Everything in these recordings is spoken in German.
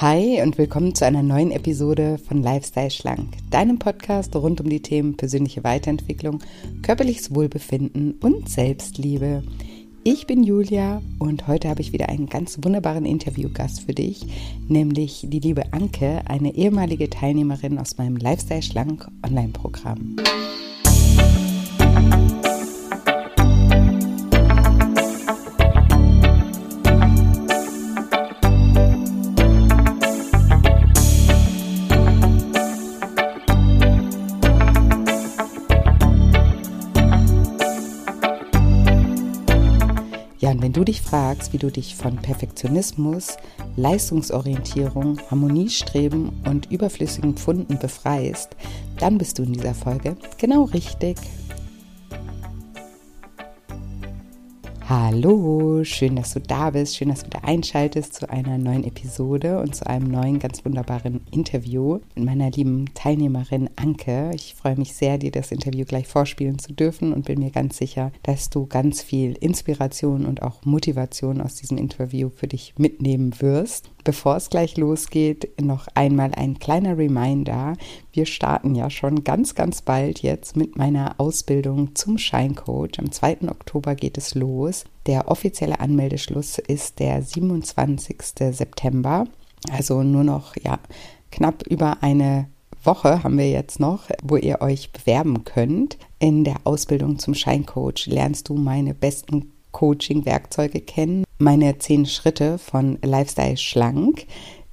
Hi und willkommen zu einer neuen Episode von Lifestyle Schlank, deinem Podcast rund um die Themen persönliche Weiterentwicklung, körperliches Wohlbefinden und Selbstliebe. Ich bin Julia und heute habe ich wieder einen ganz wunderbaren Interviewgast für dich, nämlich die liebe Anke, eine ehemalige Teilnehmerin aus meinem Lifestyle Schlank Online-Programm. Fragst, wie du dich von Perfektionismus, Leistungsorientierung, Harmoniestreben und überflüssigen Pfunden befreist, dann bist du in dieser Folge genau richtig. Hallo, schön, dass du da bist, schön, dass du da einschaltest zu einer neuen Episode und zu einem neuen, ganz wunderbaren Interview mit meiner lieben Teilnehmerin Anke. Ich freue mich sehr, dir das Interview gleich vorspielen zu dürfen und bin mir ganz sicher, dass du ganz viel Inspiration und auch Motivation aus diesem Interview für dich mitnehmen wirst. Bevor es gleich losgeht, noch einmal ein kleiner Reminder. Wir starten ja schon ganz, ganz bald jetzt mit meiner Ausbildung zum Scheincoach. Am 2. Oktober geht es los. Der offizielle Anmeldeschluss ist der 27. September. Also nur noch, ja, knapp über eine Woche haben wir jetzt noch, wo ihr euch bewerben könnt. In der Ausbildung zum Scheincoach lernst du meine besten Coaching-Werkzeuge kennen. Meine zehn Schritte von Lifestyle Schlank,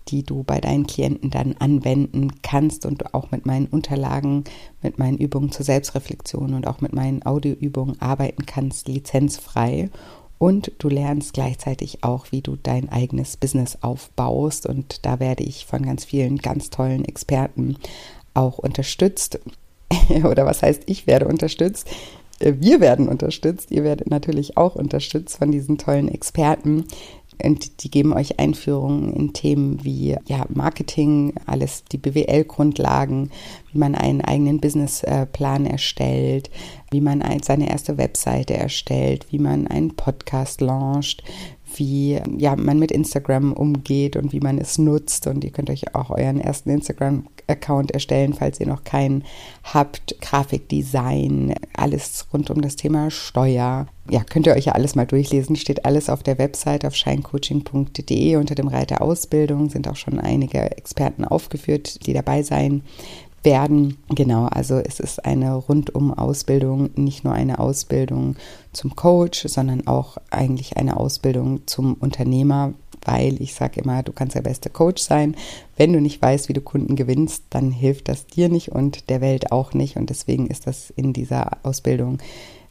die du bei deinen Klienten dann anwenden kannst und auch mit meinen Unterlagen, mit meinen Übungen zur Selbstreflexion und auch mit meinen Audioübungen arbeiten kannst, lizenzfrei. Und du lernst gleichzeitig auch, wie du dein eigenes Business aufbaust. Und da werde ich von ganz vielen ganz tollen Experten auch unterstützt. Oder was heißt, ich werde unterstützt? Äh, wir werden unterstützt, ihr werdet natürlich auch unterstützt von diesen tollen Experten. Und die geben euch Einführungen in Themen wie ja, Marketing, alles die BWL-Grundlagen, wie man einen eigenen Businessplan erstellt, wie man seine erste Webseite erstellt, wie man einen Podcast launcht, wie ja, man mit Instagram umgeht und wie man es nutzt. Und ihr könnt euch auch euren ersten Instagram-Account erstellen, falls ihr noch keinen habt. Grafikdesign, alles rund um das Thema Steuer. Ja, könnt ihr euch ja alles mal durchlesen. Steht alles auf der Website auf shinecoaching.de unter dem Reiter Ausbildung. Sind auch schon einige Experten aufgeführt, die dabei sein werden. Genau, also es ist eine Rundum-Ausbildung, nicht nur eine Ausbildung zum Coach, sondern auch eigentlich eine Ausbildung zum Unternehmer, weil ich sage immer, du kannst der beste Coach sein. Wenn du nicht weißt, wie du Kunden gewinnst, dann hilft das dir nicht und der Welt auch nicht. Und deswegen ist das in dieser Ausbildung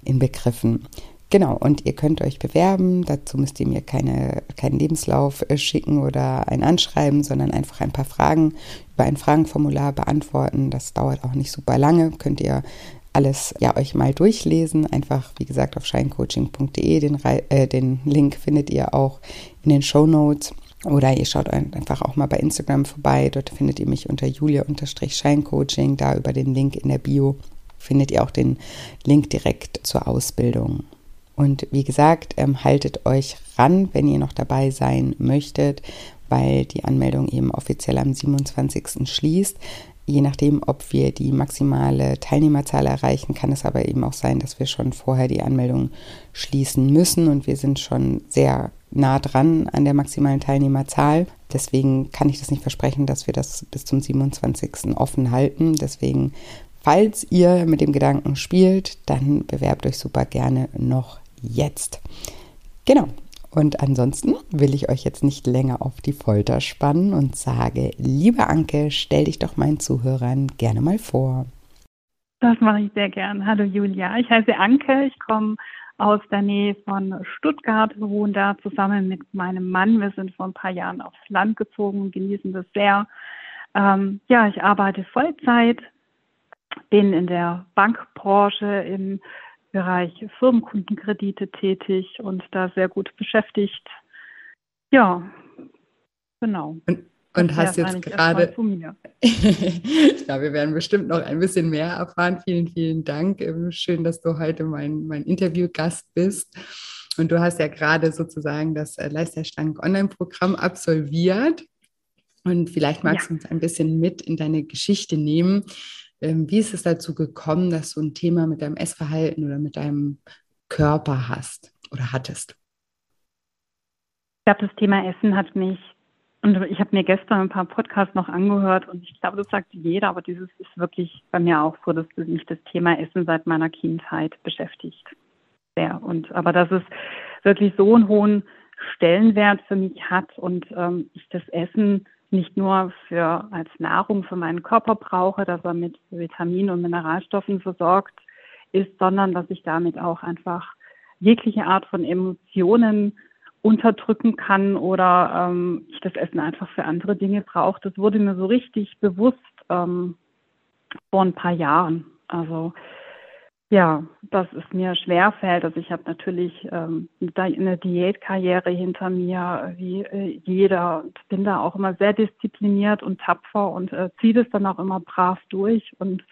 inbegriffen. Genau, und ihr könnt euch bewerben. Dazu müsst ihr mir keine, keinen Lebenslauf äh, schicken oder ein Anschreiben, sondern einfach ein paar Fragen über ein Fragenformular beantworten. Das dauert auch nicht super lange. Könnt ihr alles ja euch mal durchlesen. Einfach, wie gesagt, auf scheincoaching.de. Den, äh, den Link findet ihr auch in den Show Notes. Oder ihr schaut einfach auch mal bei Instagram vorbei. Dort findet ihr mich unter julia-scheincoaching. Da über den Link in der Bio findet ihr auch den Link direkt zur Ausbildung. Und wie gesagt, ähm, haltet euch ran, wenn ihr noch dabei sein möchtet, weil die Anmeldung eben offiziell am 27. schließt. Je nachdem, ob wir die maximale Teilnehmerzahl erreichen, kann es aber eben auch sein, dass wir schon vorher die Anmeldung schließen müssen und wir sind schon sehr nah dran an der maximalen Teilnehmerzahl. Deswegen kann ich das nicht versprechen, dass wir das bis zum 27. offen halten. Deswegen, falls ihr mit dem Gedanken spielt, dann bewerbt euch super gerne noch jetzt. Genau. Und ansonsten will ich euch jetzt nicht länger auf die Folter spannen und sage, liebe Anke, stell dich doch meinen Zuhörern gerne mal vor. Das mache ich sehr gern. Hallo Julia, ich heiße Anke, ich komme aus der Nähe von Stuttgart, wohne da zusammen mit meinem Mann. Wir sind vor ein paar Jahren aufs Land gezogen und genießen das sehr. Ähm, ja, ich arbeite Vollzeit, bin in der Bankbranche im Bereich Firmenkundenkredite tätig und da sehr gut beschäftigt. Ja, genau. Und, und hast jetzt gerade. ja, wir werden bestimmt noch ein bisschen mehr erfahren. Vielen, vielen Dank. Ähm, schön, dass du heute mein, mein Interviewgast bist. Und du hast ja gerade sozusagen das äh, Leisterstank Online-Programm absolviert. Und vielleicht magst ja. du uns ein bisschen mit in deine Geschichte nehmen. Ähm, wie ist es dazu gekommen, dass du ein Thema mit deinem Essverhalten oder mit deinem Körper hast oder hattest? Ich glaube, das Thema Essen hat mich, und ich habe mir gestern ein paar Podcasts noch angehört und ich glaube, das sagt jeder, aber dieses ist wirklich bei mir auch so, dass mich das Thema Essen seit meiner Kindheit beschäftigt. Sehr. Und aber dass es wirklich so einen hohen Stellenwert für mich hat und ähm, ich das Essen nicht nur für als Nahrung für meinen Körper brauche, dass er mit Vitaminen und Mineralstoffen versorgt ist, sondern dass ich damit auch einfach jegliche Art von Emotionen unterdrücken kann oder ähm, ich das Essen einfach für andere Dinge brauche. Das wurde mir so richtig bewusst ähm, vor ein paar Jahren. Also ja, dass es mir schwer fällt. Also ich habe natürlich ähm, eine Diätkarriere hinter mir, wie äh, jeder, und bin da auch immer sehr diszipliniert und tapfer und äh, ziehe das dann auch immer brav durch und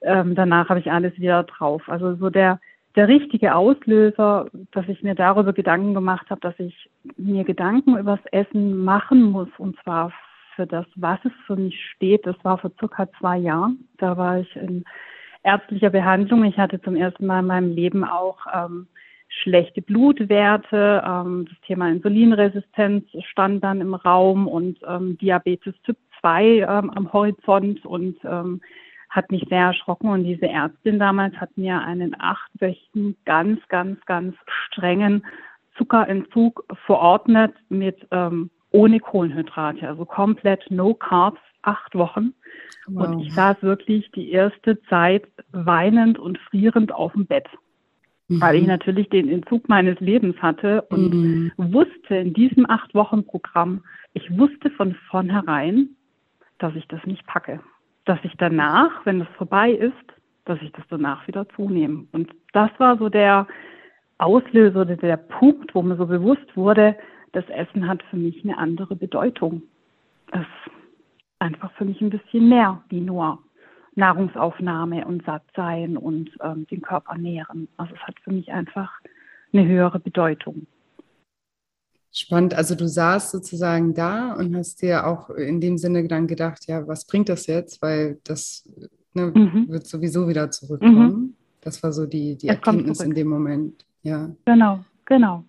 ähm, danach habe ich alles wieder drauf. Also so der der richtige Auslöser, dass ich mir darüber Gedanken gemacht habe, dass ich mir Gedanken übers Essen machen muss und zwar für das, was es für mich steht. Das war vor circa zwei Jahren. Da war ich in ärztlicher Behandlung. Ich hatte zum ersten Mal in meinem Leben auch ähm, schlechte Blutwerte. Ähm, das Thema Insulinresistenz stand dann im Raum und ähm, Diabetes Typ 2 ähm, am Horizont und ähm, hat mich sehr erschrocken. Und diese Ärztin damals hat mir einen achtwöchigen, ganz, ganz, ganz strengen Zuckerentzug verordnet mit ähm, ohne Kohlenhydrate, also komplett no carbs, acht Wochen. Wow. Und ich saß wirklich die erste Zeit weinend und frierend auf dem Bett, mhm. weil ich natürlich den Entzug meines Lebens hatte und mhm. wusste in diesem acht Wochen Programm, ich wusste von vornherein, dass ich das nicht packe, dass ich danach, wenn das vorbei ist, dass ich das danach wieder zunehme. Und das war so der Auslöser oder der Punkt, wo mir so bewusst wurde, das Essen hat für mich eine andere Bedeutung. Es einfach für mich ein bisschen mehr wie nur Nahrungsaufnahme und Sattsein und ähm, den Körper nähren. Also es hat für mich einfach eine höhere Bedeutung. Spannend. Also du saßt sozusagen da und hast dir auch in dem Sinne dann gedacht, ja, was bringt das jetzt? Weil das ne, mhm. wird sowieso wieder zurückkommen. Mhm. Das war so die, die Erkenntnis in dem Moment. Ja. Genau, genau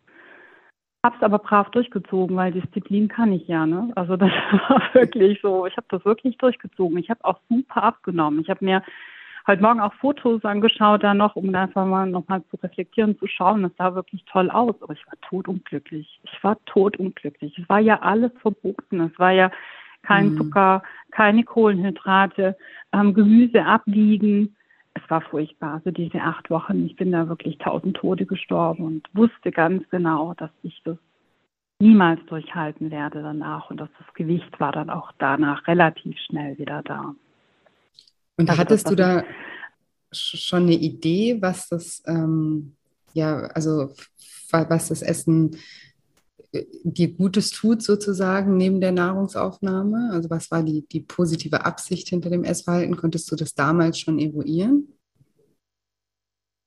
habe es aber brav durchgezogen, weil Disziplin kann ich ja. Ne? Also das war wirklich so. Ich habe das wirklich durchgezogen. Ich habe auch super abgenommen. Ich habe mir heute Morgen auch Fotos angeschaut, da noch, um einfach mal nochmal zu reflektieren, zu schauen. Das sah wirklich toll aus. Aber ich war totunglücklich. Ich war totunglücklich. Es war ja alles verboten. Es war ja kein mhm. Zucker, keine Kohlenhydrate, ähm, Gemüse abwiegen es war furchtbar. Also diese acht Wochen, ich bin da wirklich tausend Tode gestorben und wusste ganz genau, dass ich das niemals durchhalten werde danach. Und dass das Gewicht war dann auch danach relativ schnell wieder da. Und also hattest das, du da schon eine Idee, was das, ähm, ja, also was das Essen dir Gutes tut, sozusagen, neben der Nahrungsaufnahme? Also was war die, die positive Absicht hinter dem Essverhalten? Konntest du das damals schon eruieren?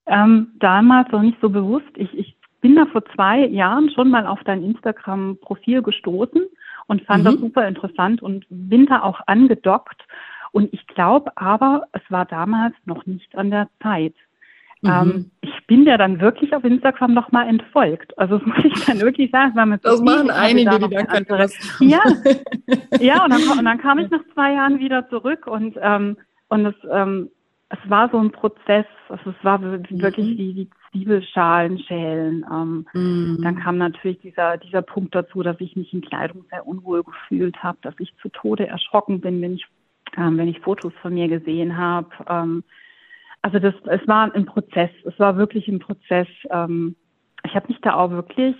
Ähm, damals noch nicht so bewusst. Ich, ich bin da vor zwei Jahren schon mal auf dein Instagram-Profil gestoßen und fand mhm. das super interessant und bin da auch angedockt. Und ich glaube aber, es war damals noch nicht an der Zeit. Mhm. Ähm, ich bin ja dann wirklich auf Instagram nochmal entfolgt. Also das muss ich dann wirklich sagen. Weil das machen einige, da die dann andere... Ja, ja und, dann, und dann kam ich nach zwei Jahren wieder zurück und, ähm, und es, ähm, es war so ein Prozess. Also es war wirklich mhm. wie die Zwiebelschalen schälen. Ähm, mhm. Dann kam natürlich dieser, dieser Punkt dazu, dass ich mich in Kleidung sehr unwohl gefühlt habe, dass ich zu Tode erschrocken bin, wenn ich, ähm, wenn ich Fotos von mir gesehen habe. Ähm, also das, es war ein Prozess. Es war wirklich ein Prozess. Ähm, ich habe mich da auch wirklich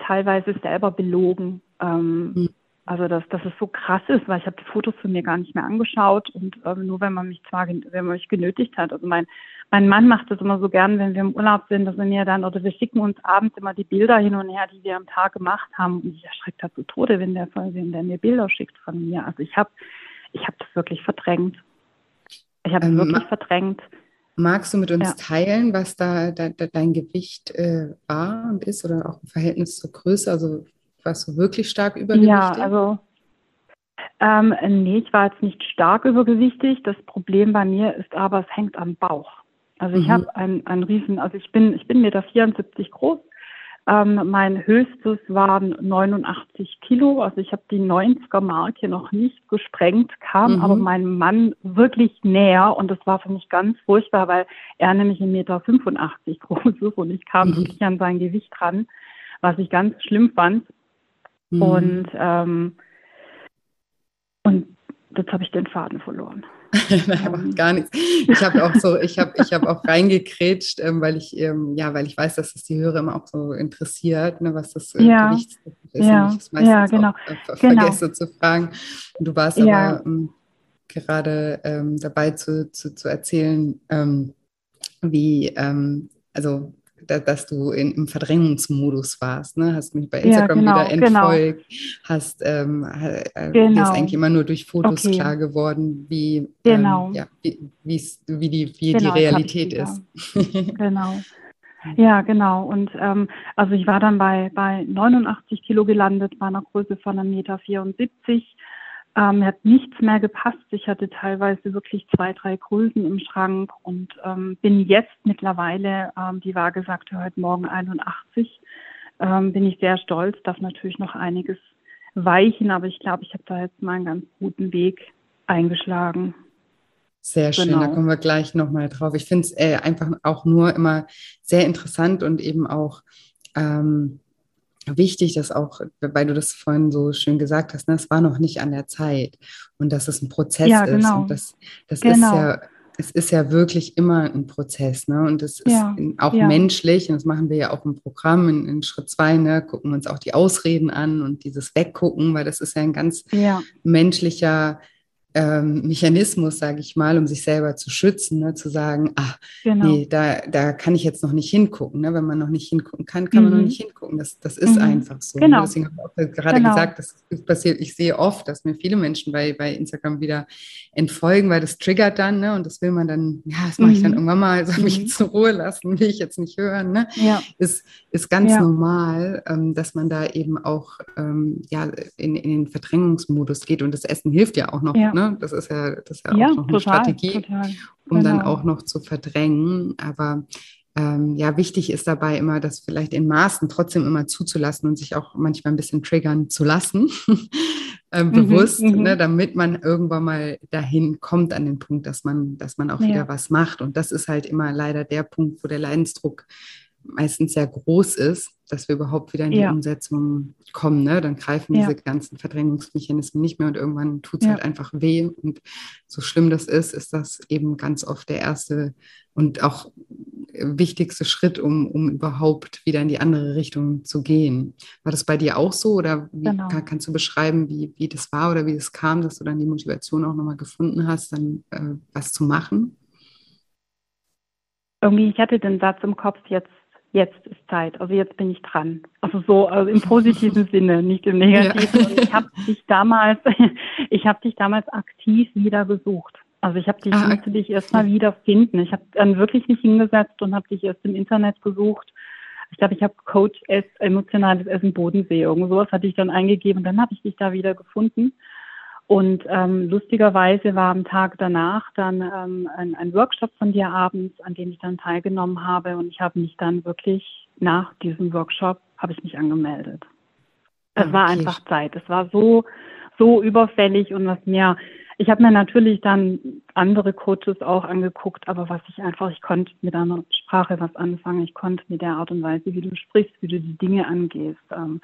teilweise selber belogen. Ähm, mhm. Also dass, dass es so krass ist, weil ich habe die Fotos von mir gar nicht mehr angeschaut und ähm, nur wenn man mich zwar wenn man mich genötigt hat. Also mein mein Mann macht das immer so gern, wenn wir im Urlaub sind, dass wir mir dann oder wir schicken uns abends immer die Bilder hin und her, die wir am Tag gemacht haben. Und ich erschreckt halt zu Tode, wenn der, wenn der mir Bilder schickt von mir. Also ich habe ich habe das wirklich verdrängt. Ich habe es ähm, wirklich verdrängt. Magst du mit uns ja. teilen, was da, da, da dein Gewicht äh, war und ist oder auch im Verhältnis zur Größe? Also warst du wirklich stark übergewichtig? Ja, also Ähm, nee, ich war jetzt nicht stark übergewichtig. Das Problem bei mir ist aber, es hängt am Bauch. Also ich mhm. habe ein, ein riesen, also ich bin, ich bin Meter 74 groß. Ähm, mein höchstes waren 89 Kilo. Also ich habe die 90er Marke noch nicht gesprengt, kam mhm. aber meinem Mann wirklich näher und das war für mich ganz furchtbar, weil er nämlich 1,85 Meter 85 groß ist und ich kam mhm. wirklich an sein Gewicht ran, was ich ganz schlimm fand. Mhm. Und ähm, und jetzt habe ich den Faden verloren. macht gar nichts. Ich habe auch so, ich habe ich hab auch reingekrätscht, ähm, weil ich, ähm, ja, weil ich weiß, dass es die Hörer immer auch so interessiert, ne, was das äh, ja. Gewicht ist. Ja, ich ja, genau. auch äh, genau. vergesse zu fragen. Und du warst ja. aber ähm, gerade ähm, dabei zu, zu, zu erzählen, ähm, wie, ähm, also da, dass du in, im Verdrängungsmodus warst. Ne? Hast mich bei Instagram ja, genau, wieder genau. entfolgt, genau. hast ähm, äh, genau. ist eigentlich immer nur durch Fotos okay. klar geworden, wie, ähm, genau. ähm, ja, wie, wie, die, wie genau, die Realität ist. genau. Ja, genau. Und ähm, also ich war dann bei, bei 89 Kilo gelandet, bei einer Größe von 1,74 Meter. Ähm, hat nichts mehr gepasst. Ich hatte teilweise wirklich zwei, drei Größen im Schrank und ähm, bin jetzt mittlerweile, ähm, die Waage sagte heute Morgen 81, ähm, bin ich sehr stolz, darf natürlich noch einiges weichen, aber ich glaube, ich habe da jetzt mal einen ganz guten Weg eingeschlagen. Sehr schön, genau. da kommen wir gleich nochmal drauf. Ich finde es äh, einfach auch nur immer sehr interessant und eben auch ähm, wichtig, dass auch, weil du das vorhin so schön gesagt hast, ne, es war noch nicht an der Zeit und dass es ein Prozess ja, genau. ist. Und das, das genau. ist ja, es ist ja wirklich immer ein Prozess, ne? Und es ist ja, auch ja. menschlich, und das machen wir ja auch im Programm in, in, Schritt zwei, ne, gucken uns auch die Ausreden an und dieses Weggucken, weil das ist ja ein ganz menschlicher ähm, Mechanismus, sage ich mal, um sich selber zu schützen, ne? zu sagen, ach, genau. nee, da, da kann ich jetzt noch nicht hingucken. Ne? Wenn man noch nicht hingucken kann, kann mhm. man noch mhm. nicht hingucken. Das, das ist mhm. einfach so. Genau. Deswegen habe ich auch gerade genau. gesagt, das passiert, ich sehe oft, dass mir viele Menschen bei, bei Instagram wieder entfolgen, weil das triggert dann, ne? Und das will man dann, ja, das mache ich dann mhm. irgendwann mal, soll mich mhm. zur Ruhe lassen, will ich jetzt nicht hören. Ne? Ja. Ist, ist ganz ja. normal, ähm, dass man da eben auch ähm, ja, in, in den Verdrängungsmodus geht und das Essen hilft ja auch noch. Ja. Ne? Das ist ja, das ist ja, ja auch noch total, eine Strategie, total. um genau. dann auch noch zu verdrängen. Aber ähm, ja, wichtig ist dabei immer, das vielleicht in Maßen trotzdem immer zuzulassen und sich auch manchmal ein bisschen triggern zu lassen, äh, bewusst, mhm, ne, damit man irgendwann mal dahin kommt an den Punkt, dass man, dass man auch ja. wieder was macht. Und das ist halt immer leider der Punkt, wo der Leidensdruck meistens sehr groß ist, dass wir überhaupt wieder in die ja. Umsetzung kommen. Ne? Dann greifen ja. diese ganzen Verdrängungsmechanismen nicht mehr und irgendwann tut es ja. halt einfach weh. Und so schlimm das ist, ist das eben ganz oft der erste und auch wichtigste Schritt, um, um überhaupt wieder in die andere Richtung zu gehen. War das bei dir auch so oder wie, genau. kann, kannst du beschreiben, wie, wie das war oder wie es kam, dass du dann die Motivation auch nochmal gefunden hast, dann äh, was zu machen? Irgendwie, ich hatte den Satz im Kopf, jetzt jetzt ist Zeit, also jetzt bin ich dran. Also so also im positiven Sinne, nicht im negativen. Ja. Ich habe dich damals, ich habe dich damals aktiv wieder gesucht. Also ich habe dich, ah, musste dich erstmal wieder finden. Ich habe dann wirklich nicht hingesetzt und habe dich erst im Internet gesucht. Ich glaube, ich habe Coach S, emotionales Essen Bodensee, irgend sowas hatte ich dann eingegeben und dann habe ich dich da wieder gefunden. Und ähm, lustigerweise war am Tag danach dann ähm, ein, ein Workshop von dir abends, an dem ich dann teilgenommen habe. Und ich habe mich dann wirklich nach diesem Workshop habe ich mich angemeldet. Es okay. war einfach Zeit. Es war so so überfällig und was mir ich habe mir natürlich dann andere Coaches auch angeguckt, aber was ich einfach, ich konnte mit deiner Sprache was anfangen, ich konnte mit der Art und Weise, wie du sprichst, wie du die Dinge angehst. Ähm,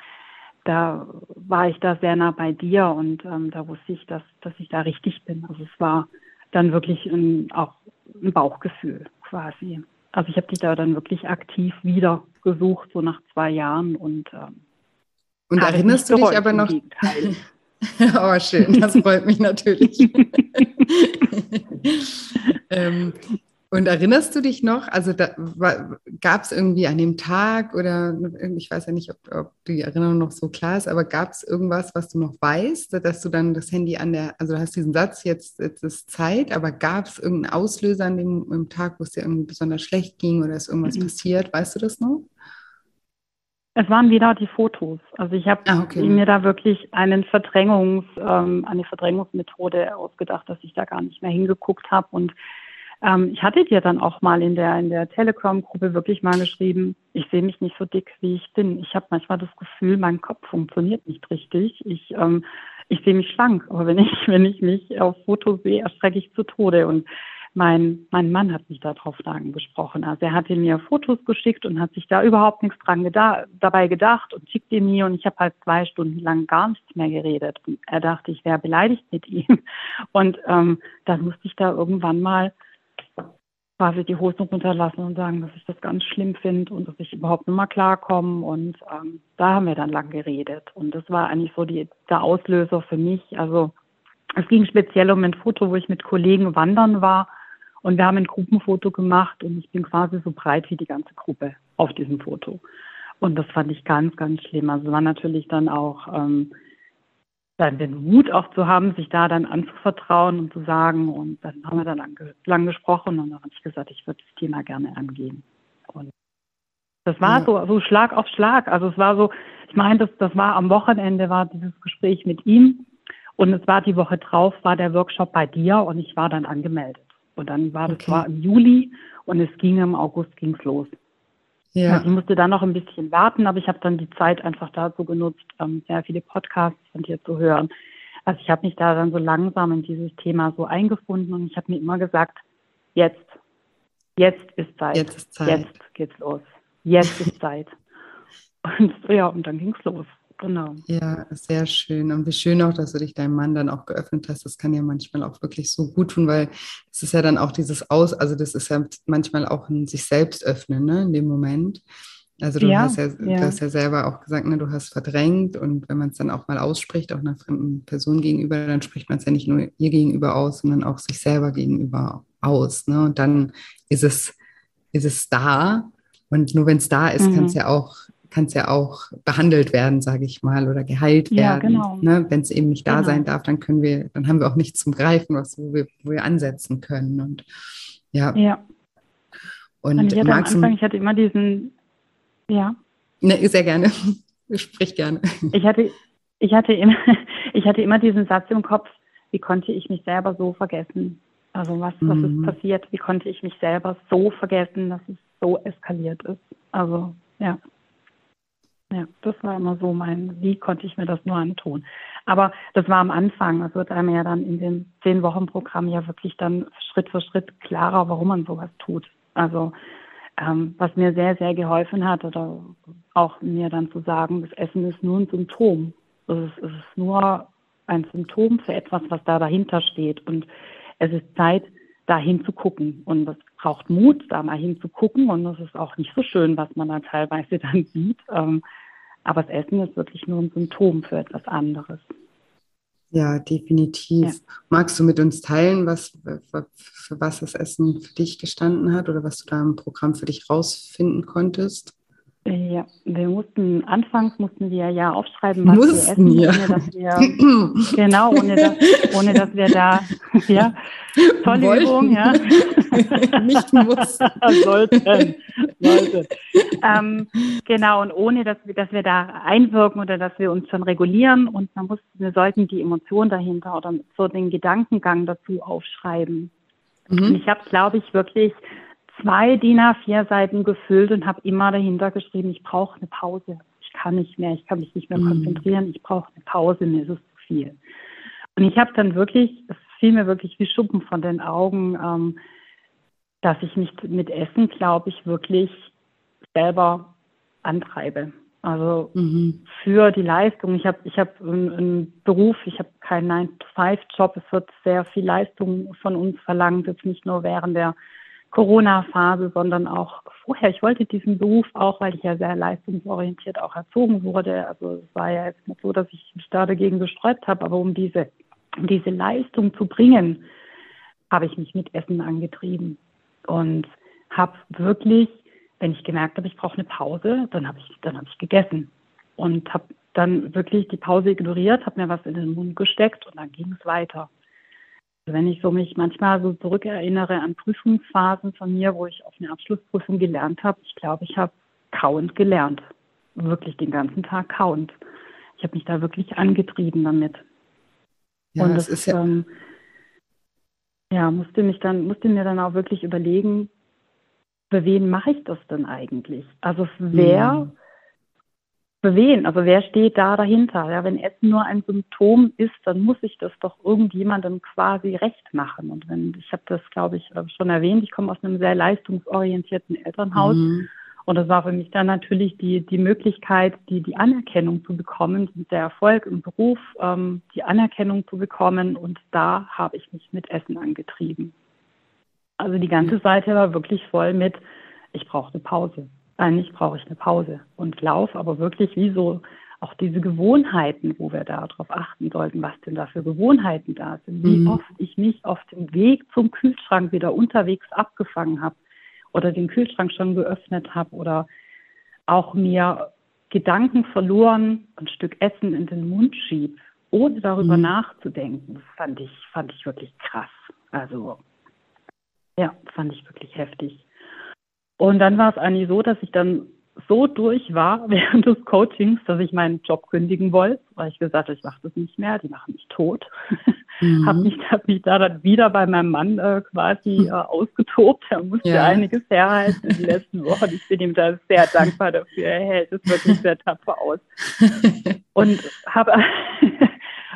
da war ich da sehr nah bei dir und ähm, da wusste ich, dass, dass ich da richtig bin. Also es war dann wirklich ein, auch ein Bauchgefühl quasi. Also ich habe dich da dann wirklich aktiv wieder gesucht, so nach zwei Jahren und ähm, und erinnerst du dich aber noch? oh, schön, das freut mich natürlich. ähm, und erinnerst du dich noch, also gab es irgendwie an dem Tag oder ich weiß ja nicht, ob, ob, die Erinnerung noch so klar ist, aber gab es irgendwas, was du noch weißt, dass du dann das Handy an der, also du hast diesen Satz, jetzt, jetzt ist Zeit, aber gab es irgendeinen Auslöser an dem, dem Tag, wo es dir irgendwie besonders schlecht ging oder ist irgendwas mhm. passiert? Weißt du das noch? Es waren wieder die Fotos. Also ich habe ah, okay. mir da wirklich einen Verdrängungs, ähm, eine Verdrängungsmethode ausgedacht, dass ich da gar nicht mehr hingeguckt habe. Und ähm, ich hatte dir dann auch mal in der in der Telegram-Gruppe wirklich mal geschrieben, ich sehe mich nicht so dick, wie ich bin. Ich habe manchmal das Gefühl, mein Kopf funktioniert nicht richtig. Ich ähm, ich sehe mich schlank, aber wenn ich wenn ich mich auf Fotos sehe, erschrecke ich zu Tode. Und mein, mein Mann hat mich darauf angesprochen. Also er hatte mir Fotos geschickt und hat sich da überhaupt nichts dran geda dabei gedacht und schickt die mir und ich habe halt zwei Stunden lang gar nichts mehr geredet. Und er dachte, ich wäre beleidigt mit ihm. Und ähm, dann musste ich da irgendwann mal quasi die Hosen runterlassen und sagen, dass ich das ganz schlimm finde und dass ich überhaupt nicht mal klarkomme. Und ähm, da haben wir dann lang geredet. Und das war eigentlich so die, der Auslöser für mich. Also es ging speziell um ein Foto, wo ich mit Kollegen wandern war und wir haben ein Gruppenfoto gemacht und ich bin quasi so breit wie die ganze Gruppe auf diesem Foto. Und das fand ich ganz, ganz schlimm. Also war natürlich dann auch ähm, dann den Mut auch zu haben, sich da dann anzuvertrauen und zu sagen. Und dann haben wir dann lang, lang gesprochen und dann habe ich gesagt, ich würde das Thema gerne angehen. Und das war ja. so, so Schlag auf Schlag. Also es war so, ich meine, das, das war am Wochenende war dieses Gespräch mit ihm und es war die Woche drauf, war der Workshop bei dir und ich war dann angemeldet. Und dann war das okay. war im Juli und es ging im August ging's los. Ja. Also ich musste dann noch ein bisschen warten, aber ich habe dann die Zeit einfach dazu genutzt, ähm, sehr viele Podcasts von dir zu hören. Also ich habe mich da dann so langsam in dieses Thema so eingefunden und ich habe mir immer gesagt, jetzt, jetzt ist Zeit. Jetzt ist Zeit. Jetzt geht's los. Jetzt ist Zeit. Und ja, und dann ging's los. Genau. Ja, sehr schön. Und wie schön auch, dass du dich deinem Mann dann auch geöffnet hast. Das kann ja manchmal auch wirklich so gut tun, weil es ist ja dann auch dieses Aus, also das ist ja manchmal auch ein sich selbst öffnen, ne, in dem Moment. Also du, ja, hast ja, ja. du hast ja selber auch gesagt, ne, du hast verdrängt und wenn man es dann auch mal ausspricht, auch einer fremden Person gegenüber, dann spricht man es ja nicht nur ihr gegenüber aus, sondern auch sich selber gegenüber aus. Ne? Und dann ist es, ist es da. Und nur wenn es da ist, mhm. kann es ja auch kann es ja auch behandelt werden, sage ich mal, oder geheilt ja, werden. Genau. Ne? Wenn es eben nicht da genau. sein darf, dann können wir, dann haben wir auch nichts zum Greifen, was wo wir, wo wir ansetzen können. Und ja. Ja. Und, Und ich hatte am Anfang, ich hatte immer diesen, ja. Ne, sehr gerne. Sprich gerne. Ich hatte, ich hatte immer, ich hatte immer diesen Satz im Kopf, wie konnte ich mich selber so vergessen? Also was, was mhm. ist passiert? Wie konnte ich mich selber so vergessen, dass es so eskaliert ist? Also, ja. Ja, das war immer so mein, wie konnte ich mir das nur antun. Aber das war am Anfang. Es wird einem ja dann in dem Zehn-Wochen-Programm ja wirklich dann Schritt für Schritt klarer, warum man sowas tut. Also ähm, was mir sehr, sehr geholfen hat oder auch mir dann zu sagen, das Essen ist nur ein Symptom. Es ist, es ist nur ein Symptom für etwas, was da dahinter steht. Und es ist Zeit, da hinzugucken. Und das braucht Mut, da mal hinzugucken. Und das ist auch nicht so schön, was man da teilweise dann sieht. Ähm, aber das Essen ist wirklich nur ein Symptom für etwas anderes. Ja, definitiv. Ja. Magst du mit uns teilen, was, für, für was das Essen für dich gestanden hat oder was du da im Programm für dich rausfinden konntest? Ja, wir mussten, anfangs mussten wir ja aufschreiben, was mussten, wir essen, ja. ohne dass wir, genau, ohne dass, ohne dass wir da, ja, tolle Wollten. Übung, ja. Nicht mussten. sollten, sollten. Ähm, genau, und ohne dass wir, dass wir da einwirken oder dass wir uns schon regulieren und man muss, wir sollten die Emotion dahinter oder so den Gedankengang dazu aufschreiben. Mhm. Und ich habe, glaube ich, wirklich zwei DIN A4 Seiten gefüllt und habe immer dahinter geschrieben, ich brauche eine Pause. Ich kann nicht mehr, ich kann mich nicht mehr mhm. konzentrieren, ich brauche eine Pause, mir ist es zu viel. Und ich habe dann wirklich, es fiel mir wirklich wie Schuppen von den Augen, ähm, dass ich mich mit Essen, glaube ich, wirklich selber antreibe. Also mhm. für die Leistung. Ich habe ich hab einen, einen Beruf, ich habe keinen 9-to-5-Job. Es wird sehr viel Leistung von uns verlangt, jetzt nicht nur während der Corona-Phase, sondern auch vorher. Ich wollte diesen Beruf auch, weil ich ja sehr leistungsorientiert auch erzogen wurde. Also es war ja jetzt nicht so, dass ich mich da dagegen gesträubt habe, aber um diese, um diese Leistung zu bringen, habe ich mich mit Essen angetrieben und habe wirklich, wenn ich gemerkt habe, ich brauche eine Pause, dann habe ich, dann habe ich gegessen und habe dann wirklich die Pause ignoriert, habe mir was in den Mund gesteckt und dann ging es weiter. Wenn ich so mich manchmal so zurückerinnere an Prüfungsphasen von mir, wo ich auf eine Abschlussprüfung gelernt habe, ich glaube, ich habe kauend gelernt. wirklich den ganzen Tag kauen. Ich habe mich da wirklich angetrieben damit. Ja, und das ist ja, ähm, ja musste mich dann musste mir dann auch wirklich überlegen, für wen mache ich das denn eigentlich? Also wer mhm für wen? Also wer steht da dahinter? Ja, wenn Essen nur ein Symptom ist, dann muss ich das doch irgendjemandem quasi recht machen. Und wenn, ich habe das, glaube ich, schon erwähnt, ich komme aus einem sehr leistungsorientierten Elternhaus. Mhm. Und das war für mich dann natürlich die, die Möglichkeit, die, die Anerkennung zu bekommen, der Erfolg im Beruf, ähm, die Anerkennung zu bekommen. Und da habe ich mich mit Essen angetrieben. Also die ganze Seite war wirklich voll mit, ich brauche eine Pause eigentlich brauche ich eine Pause und lauf aber wirklich wie so auch diese Gewohnheiten, wo wir darauf achten sollten, was denn da für Gewohnheiten da sind, wie mhm. oft ich mich auf dem Weg zum Kühlschrank wieder unterwegs abgefangen habe oder den Kühlschrank schon geöffnet habe oder auch mir Gedanken verloren, ein Stück Essen in den Mund schieb, ohne darüber mhm. nachzudenken. Das fand ich, fand ich wirklich krass. Also ja, fand ich wirklich heftig. Und dann war es eigentlich so, dass ich dann so durch war während des Coachings, dass ich meinen Job kündigen wollte, weil ich gesagt habe, ich mache das nicht mehr, die machen mich tot. Mhm. habe mich, hab mich da dann wieder bei meinem Mann äh, quasi äh, ausgetobt. Er musste ja. einiges herhalten in den letzten Wochen. Ich bin ihm da sehr dankbar dafür. Er hält es wirklich sehr tapfer aus. Und habe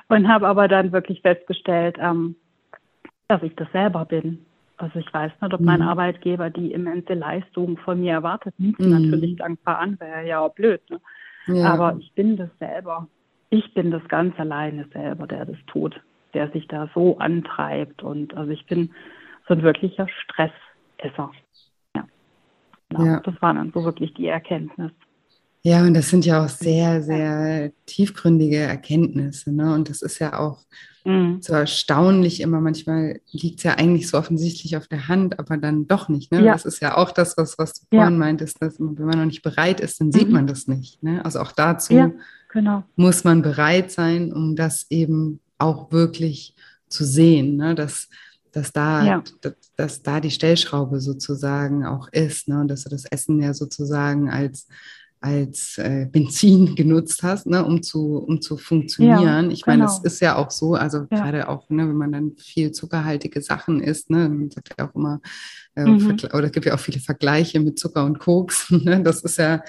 und hab aber dann wirklich festgestellt, ähm, dass ich das selber bin. Also ich weiß nicht, ob mein mhm. Arbeitgeber die immense Leistung von mir erwartet. Nimmt mhm. natürlich dankbar an, wäre ja auch blöd. Ne? Ja. Aber ich bin das selber. Ich bin das ganz alleine selber, der das tut, der sich da so antreibt. Und also ich bin so ein wirklicher Stressesser. Ja. Genau. ja. Das war dann so wirklich die Erkenntnis. Ja, und das sind ja auch sehr, sehr tiefgründige Erkenntnisse. Ne? Und das ist ja auch mhm. so erstaunlich immer. Manchmal liegt es ja eigentlich so offensichtlich auf der Hand, aber dann doch nicht. Ne? Ja. Das ist ja auch das, was, was du ja. vorhin meintest, dass wenn man noch nicht bereit ist, dann mhm. sieht man das nicht. Ne? Also auch dazu ja, genau. muss man bereit sein, um das eben auch wirklich zu sehen. Ne? Dass, dass da, ja. dass, dass, da die Stellschraube sozusagen auch ist ne? und dass du das Essen ja sozusagen als als äh, Benzin genutzt hast, ne, um zu, um zu funktionieren. Ja, ich meine, es genau. ist ja auch so, also ja. gerade auch, ne, wenn man dann viel zuckerhaltige Sachen isst, ne, man sagt ja auch immer, äh, mhm. oder es gibt ja auch viele Vergleiche mit Zucker und Koks, ne, das ist ja,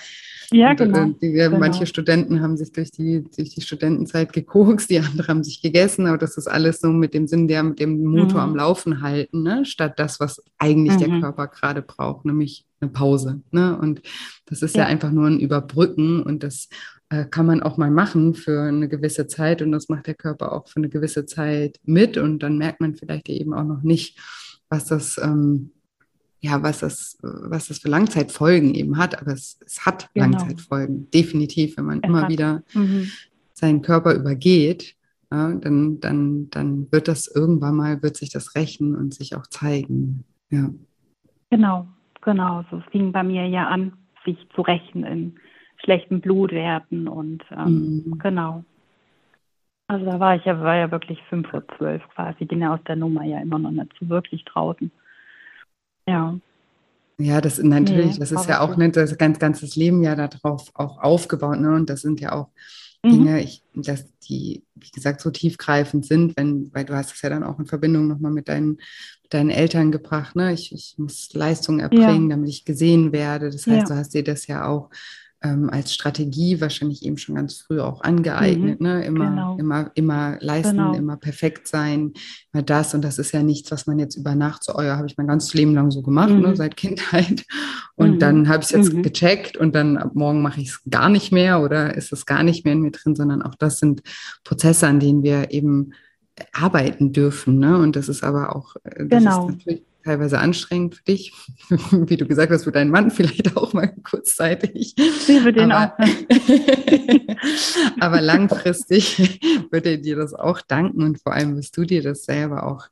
ja, und, äh, genau. Die, genau. Manche Studenten haben sich durch die, durch die Studentenzeit gekokst, die anderen haben sich gegessen, aber das ist alles so mit dem Sinn, der mit dem Motor mhm. am Laufen halten, ne? statt das, was eigentlich mhm. der Körper gerade braucht, nämlich eine Pause. Ne? Und das ist ja. ja einfach nur ein Überbrücken und das äh, kann man auch mal machen für eine gewisse Zeit und das macht der Körper auch für eine gewisse Zeit mit und dann merkt man vielleicht eben auch noch nicht, was das ähm, ja, was das, was das für Langzeitfolgen eben hat, aber es, es hat genau. Langzeitfolgen, definitiv, wenn man es immer hat. wieder mhm. seinen Körper übergeht, ja, dann, dann, dann wird das irgendwann mal, wird sich das rächen und sich auch zeigen. Ja. Genau, genau. So es fing bei mir ja an, sich zu rächen in schlechten Blutwerten und ähm, mhm. genau. Also da war ich ja, war ja wirklich fünf vor zwölf quasi, bin ja aus der Nummer ja immer noch nicht so wirklich draußen. Ja. Ja, das natürlich, nee, das ist ja auch ne, das ganz ganzes Leben ja darauf auch aufgebaut, ne? Und das sind ja auch mhm. Dinge, ich, dass die, wie gesagt, so tiefgreifend sind, wenn, weil du hast es ja dann auch in Verbindung nochmal mit deinen, mit deinen Eltern gebracht, ne? Ich, ich muss Leistung erbringen, ja. damit ich gesehen werde. Das heißt, ja. du hast dir das ja auch ähm, als Strategie wahrscheinlich eben schon ganz früh auch angeeignet. Mhm, ne? Immer, genau. immer, immer leisten, genau. immer perfekt sein, immer das. Und das ist ja nichts, was man jetzt über Nacht so, oh ja, habe ich mein ganzes Leben lang so gemacht, ne, mhm. ne? seit Kindheit. Und mhm. dann habe ich es jetzt mhm. gecheckt und dann ab morgen mache ich es gar nicht mehr oder ist es gar nicht mehr in mir drin, sondern auch das sind Prozesse, an denen wir eben arbeiten dürfen. Ne? Und das ist aber auch, äh, das genau. ist natürlich teilweise anstrengend für dich, wie du gesagt hast, für deinen Mann vielleicht auch mal kurzzeitig. Für den aber, auch. aber langfristig wird er dir das auch danken und vor allem wirst du dir das selber auch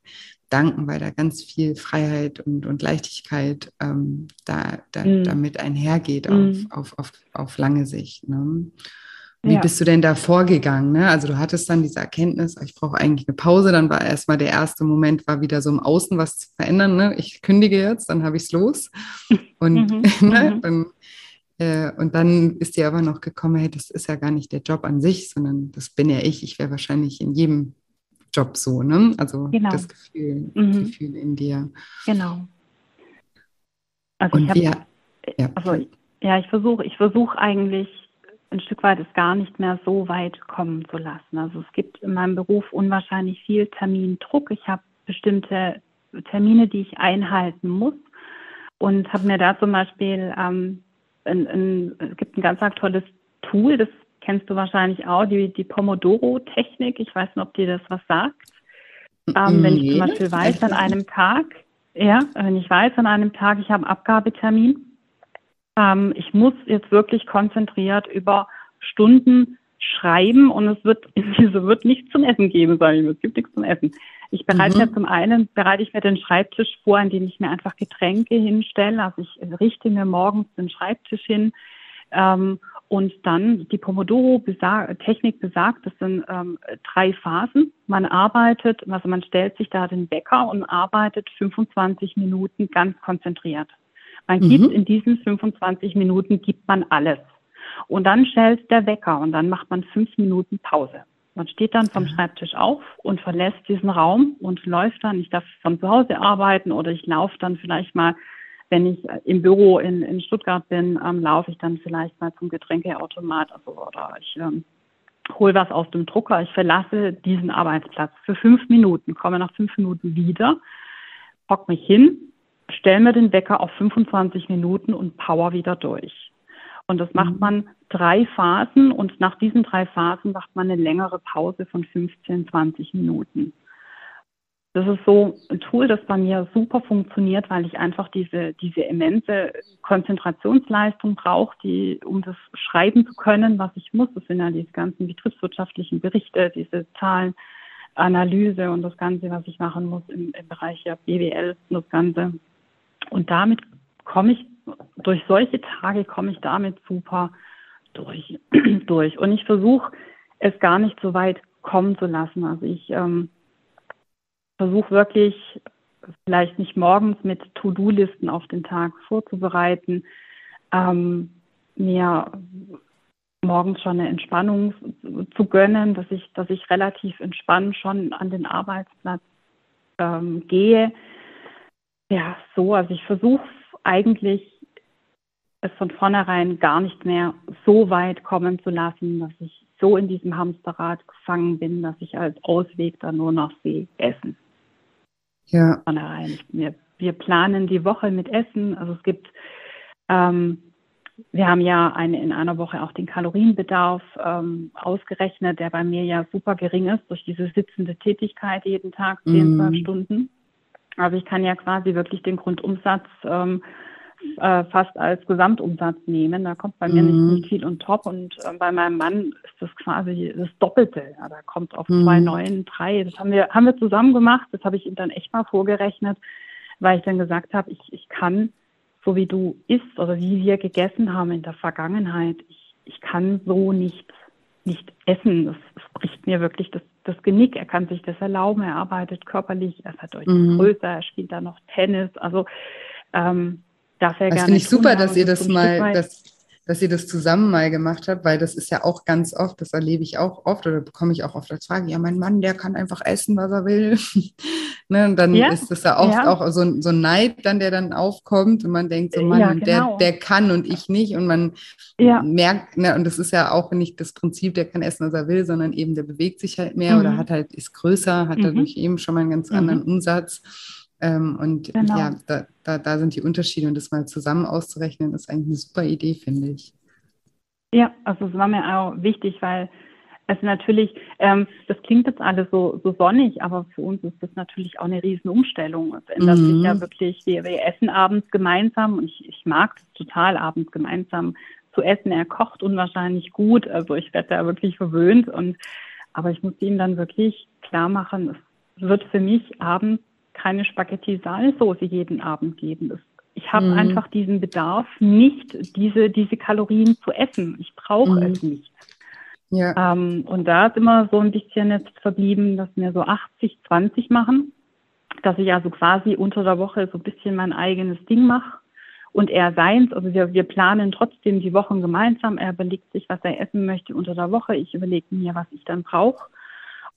danken, weil da ganz viel Freiheit und, und Leichtigkeit ähm, da, da mm. damit einhergeht auf, auf, auf, auf lange Sicht. Ne? Wie ja. bist du denn da vorgegangen? Ne? Also du hattest dann diese Erkenntnis, ich brauche eigentlich eine Pause. Dann war erstmal der erste Moment, war wieder so im Außen was zu verändern. Ne? Ich kündige jetzt, dann habe ich es los. Und mhm. ne? Mhm. dann Äh, und dann ist dir aber noch gekommen, hey, das ist ja gar nicht der Job an sich, sondern das bin ja ich. Ich wäre wahrscheinlich in jedem Job so, ne? Also genau. das Gefühl, mhm. Gefühl in dir. Genau. Also und ich hab, ja. Also, ja, ich versuche, ich versuche eigentlich ein Stück weit es gar nicht mehr so weit kommen zu lassen. Also es gibt in meinem Beruf unwahrscheinlich viel Termindruck. Ich habe bestimmte Termine, die ich einhalten muss und habe mir da zum Beispiel ähm, ein, ein, es gibt ein ganz tolles Tool, das kennst du wahrscheinlich auch, die, die Pomodoro-Technik. Ich weiß nicht, ob dir das was sagt. Ähm, wenn ich zum Beispiel weiß, an einem Tag, ja, wenn ich weiß, an einem Tag, ich habe einen Abgabetermin, ähm, ich muss jetzt wirklich konzentriert über Stunden schreiben und es wird, es wird nichts zum Essen geben, sage ich mir. Es gibt nichts zum Essen. Ich bereite mhm. mir zum einen, bereite ich mir den Schreibtisch vor, an dem ich mir einfach Getränke hinstelle. Also ich richte mir morgens den Schreibtisch hin. Ähm, und dann die Pomodoro-Technik besagt, das sind ähm, drei Phasen. Man arbeitet, also man stellt sich da den Wecker und arbeitet 25 Minuten ganz konzentriert. Man mhm. gibt in diesen 25 Minuten, gibt man alles. Und dann stellt der Wecker und dann macht man fünf Minuten Pause. Man steht dann vom Schreibtisch auf und verlässt diesen Raum und läuft dann. Ich darf von zu Hause arbeiten oder ich laufe dann vielleicht mal, wenn ich im Büro in, in Stuttgart bin, ähm, laufe ich dann vielleicht mal zum Getränkeautomat also, oder ich ähm, hole was aus dem Drucker. Ich verlasse diesen Arbeitsplatz für fünf Minuten, komme nach fünf Minuten wieder, hock mich hin, stelle mir den Wecker auf 25 Minuten und power wieder durch. Und das macht mhm. man drei Phasen und nach diesen drei Phasen macht man eine längere Pause von 15, 20 Minuten. Das ist so ein Tool, das bei mir super funktioniert, weil ich einfach diese, diese immense Konzentrationsleistung brauche, die, um das schreiben zu können, was ich muss. Das sind ja diese ganzen betriebswirtschaftlichen Berichte, diese Zahlenanalyse und das Ganze, was ich machen muss im, im Bereich ja BWL, das Ganze. Und damit komme ich durch solche Tage komme ich damit super durch. durch. Und ich versuche es gar nicht so weit kommen zu lassen. Also ich ähm, versuche wirklich vielleicht nicht morgens mit To-Do-Listen auf den Tag vorzubereiten, ähm, mir morgens schon eine Entspannung zu gönnen, dass ich, dass ich relativ entspannt schon an den Arbeitsplatz ähm, gehe. Ja, so, also ich versuche eigentlich es von vornherein gar nicht mehr so weit kommen zu lassen, dass ich so in diesem Hamsterrad gefangen bin, dass ich als Ausweg dann nur noch sehe, Essen. Ja. Vornherein. Wir, wir planen die Woche mit Essen. Also es gibt, ähm, wir haben ja eine, in einer Woche auch den Kalorienbedarf ähm, ausgerechnet, der bei mir ja super gering ist durch diese sitzende Tätigkeit jeden Tag, 10, 12 mm. Stunden. Also ich kann ja quasi wirklich den Grundumsatz ähm, äh, fast als Gesamtumsatz nehmen. Da kommt bei mir nicht, mhm. nicht viel und top. Und äh, bei meinem Mann ist das quasi das Doppelte. Ja, da kommt auf mhm. zwei, neun, drei. Das haben wir, haben wir zusammen gemacht. Das habe ich ihm dann echt mal vorgerechnet, weil ich dann gesagt habe, ich, ich kann, so wie du isst oder wie wir gegessen haben in der Vergangenheit, ich, ich kann so nicht, nicht essen. Das, das bricht mir wirklich das, das Genick. Er kann sich das erlauben. Er arbeitet körperlich. Er ist halt deutlich mhm. größer. Er spielt da noch Tennis. Also, ähm, darf er das finde ich super, dass ihr das mal, dass, dass ihr das zusammen mal gemacht habt, weil das ist ja auch ganz oft, das erlebe ich auch oft oder bekomme ich auch oft als Frage, ja, mein Mann, der kann einfach essen, was er will. ne, und dann ja, ist das ja oft ja. auch so, so ein Neid dann, der dann aufkommt und man denkt so, Mann, ja, genau. der, der kann und ich nicht und man merkt, ne, und das ist ja auch nicht das Prinzip, der kann essen, was er will, sondern eben der bewegt sich halt mehr mhm. oder hat halt, ist größer, hat mhm. dadurch eben schon mal einen ganz anderen mhm. Umsatz. Ähm, und genau. ja, da, da, da sind die Unterschiede und das mal zusammen auszurechnen, ist eigentlich eine super Idee, finde ich. Ja, also es war mir auch wichtig, weil es natürlich, ähm, das klingt jetzt alles so, so sonnig, aber für uns ist das natürlich auch eine Riesenumstellung. Es ändert mhm. sich ja wirklich, wir, wir essen abends gemeinsam und ich, ich mag es total, abends gemeinsam zu essen. Er kocht unwahrscheinlich gut, also ich werde da wirklich verwöhnt und aber ich muss ihm dann wirklich klar machen, es wird für mich abends keine Spaghetti-Sahnesoße jeden Abend geben. Ich habe mhm. einfach diesen Bedarf, nicht diese, diese Kalorien zu essen. Ich brauche mhm. es nicht. Ja. Ähm, und da ist immer so ein bisschen jetzt verblieben, dass wir so 80, 20 machen, dass ich also quasi unter der Woche so ein bisschen mein eigenes Ding mache und er seins. Also wir, wir planen trotzdem die Wochen gemeinsam. Er überlegt sich, was er essen möchte unter der Woche. Ich überlege mir, was ich dann brauche.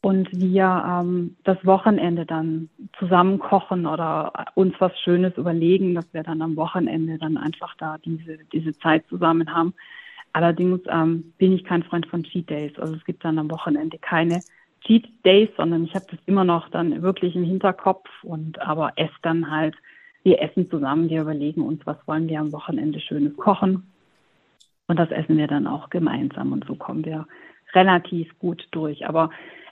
Und wir ähm, das Wochenende dann zusammen kochen oder uns was Schönes überlegen, dass wir dann am Wochenende dann einfach da diese, diese Zeit zusammen haben. Allerdings ähm, bin ich kein Freund von Cheat Days. Also es gibt dann am Wochenende keine Cheat Days, sondern ich habe das immer noch dann wirklich im Hinterkopf und aber esse dann halt, wir essen zusammen, wir überlegen uns, was wollen wir am Wochenende Schönes kochen. Und das essen wir dann auch gemeinsam und so kommen wir relativ gut durch. Aber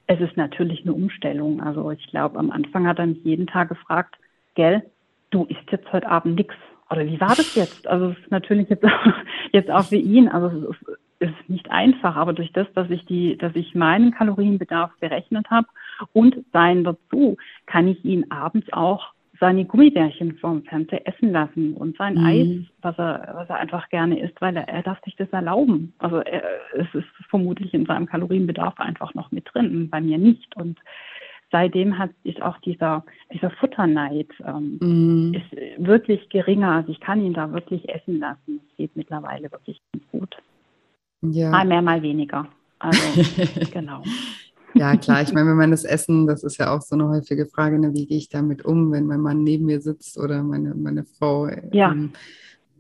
es ist natürlich eine Umstellung. Also ich glaube, am Anfang hat er mich jeden Tag gefragt, gell, du isst jetzt heute Abend nichts. Oder wie war das jetzt? Also es ist natürlich jetzt, jetzt auch für ihn, also es ist, ist nicht einfach, aber durch das, dass ich die, dass ich meinen Kalorienbedarf berechnet habe und sein dazu, kann ich ihn abends auch seine Gummibärchen vom Fernseher essen lassen und sein mhm. Eis, was er, was er einfach gerne isst, weil er, er darf sich das erlauben. Also er, es ist vermutlich in seinem Kalorienbedarf einfach noch mit drin, bei mir nicht. Und seitdem hat ist auch dieser dieser Futterneid ähm, mm. ist wirklich geringer. Also ich kann ihn da wirklich essen lassen. Es geht mittlerweile wirklich gut. Ja. Mal mehr, mal weniger. Also genau. Ja, klar. Ich meine, wenn man das Essen, das ist ja auch so eine häufige Frage, ne, wie gehe ich damit um, wenn mein Mann neben mir sitzt oder meine, meine Frau ja. ähm,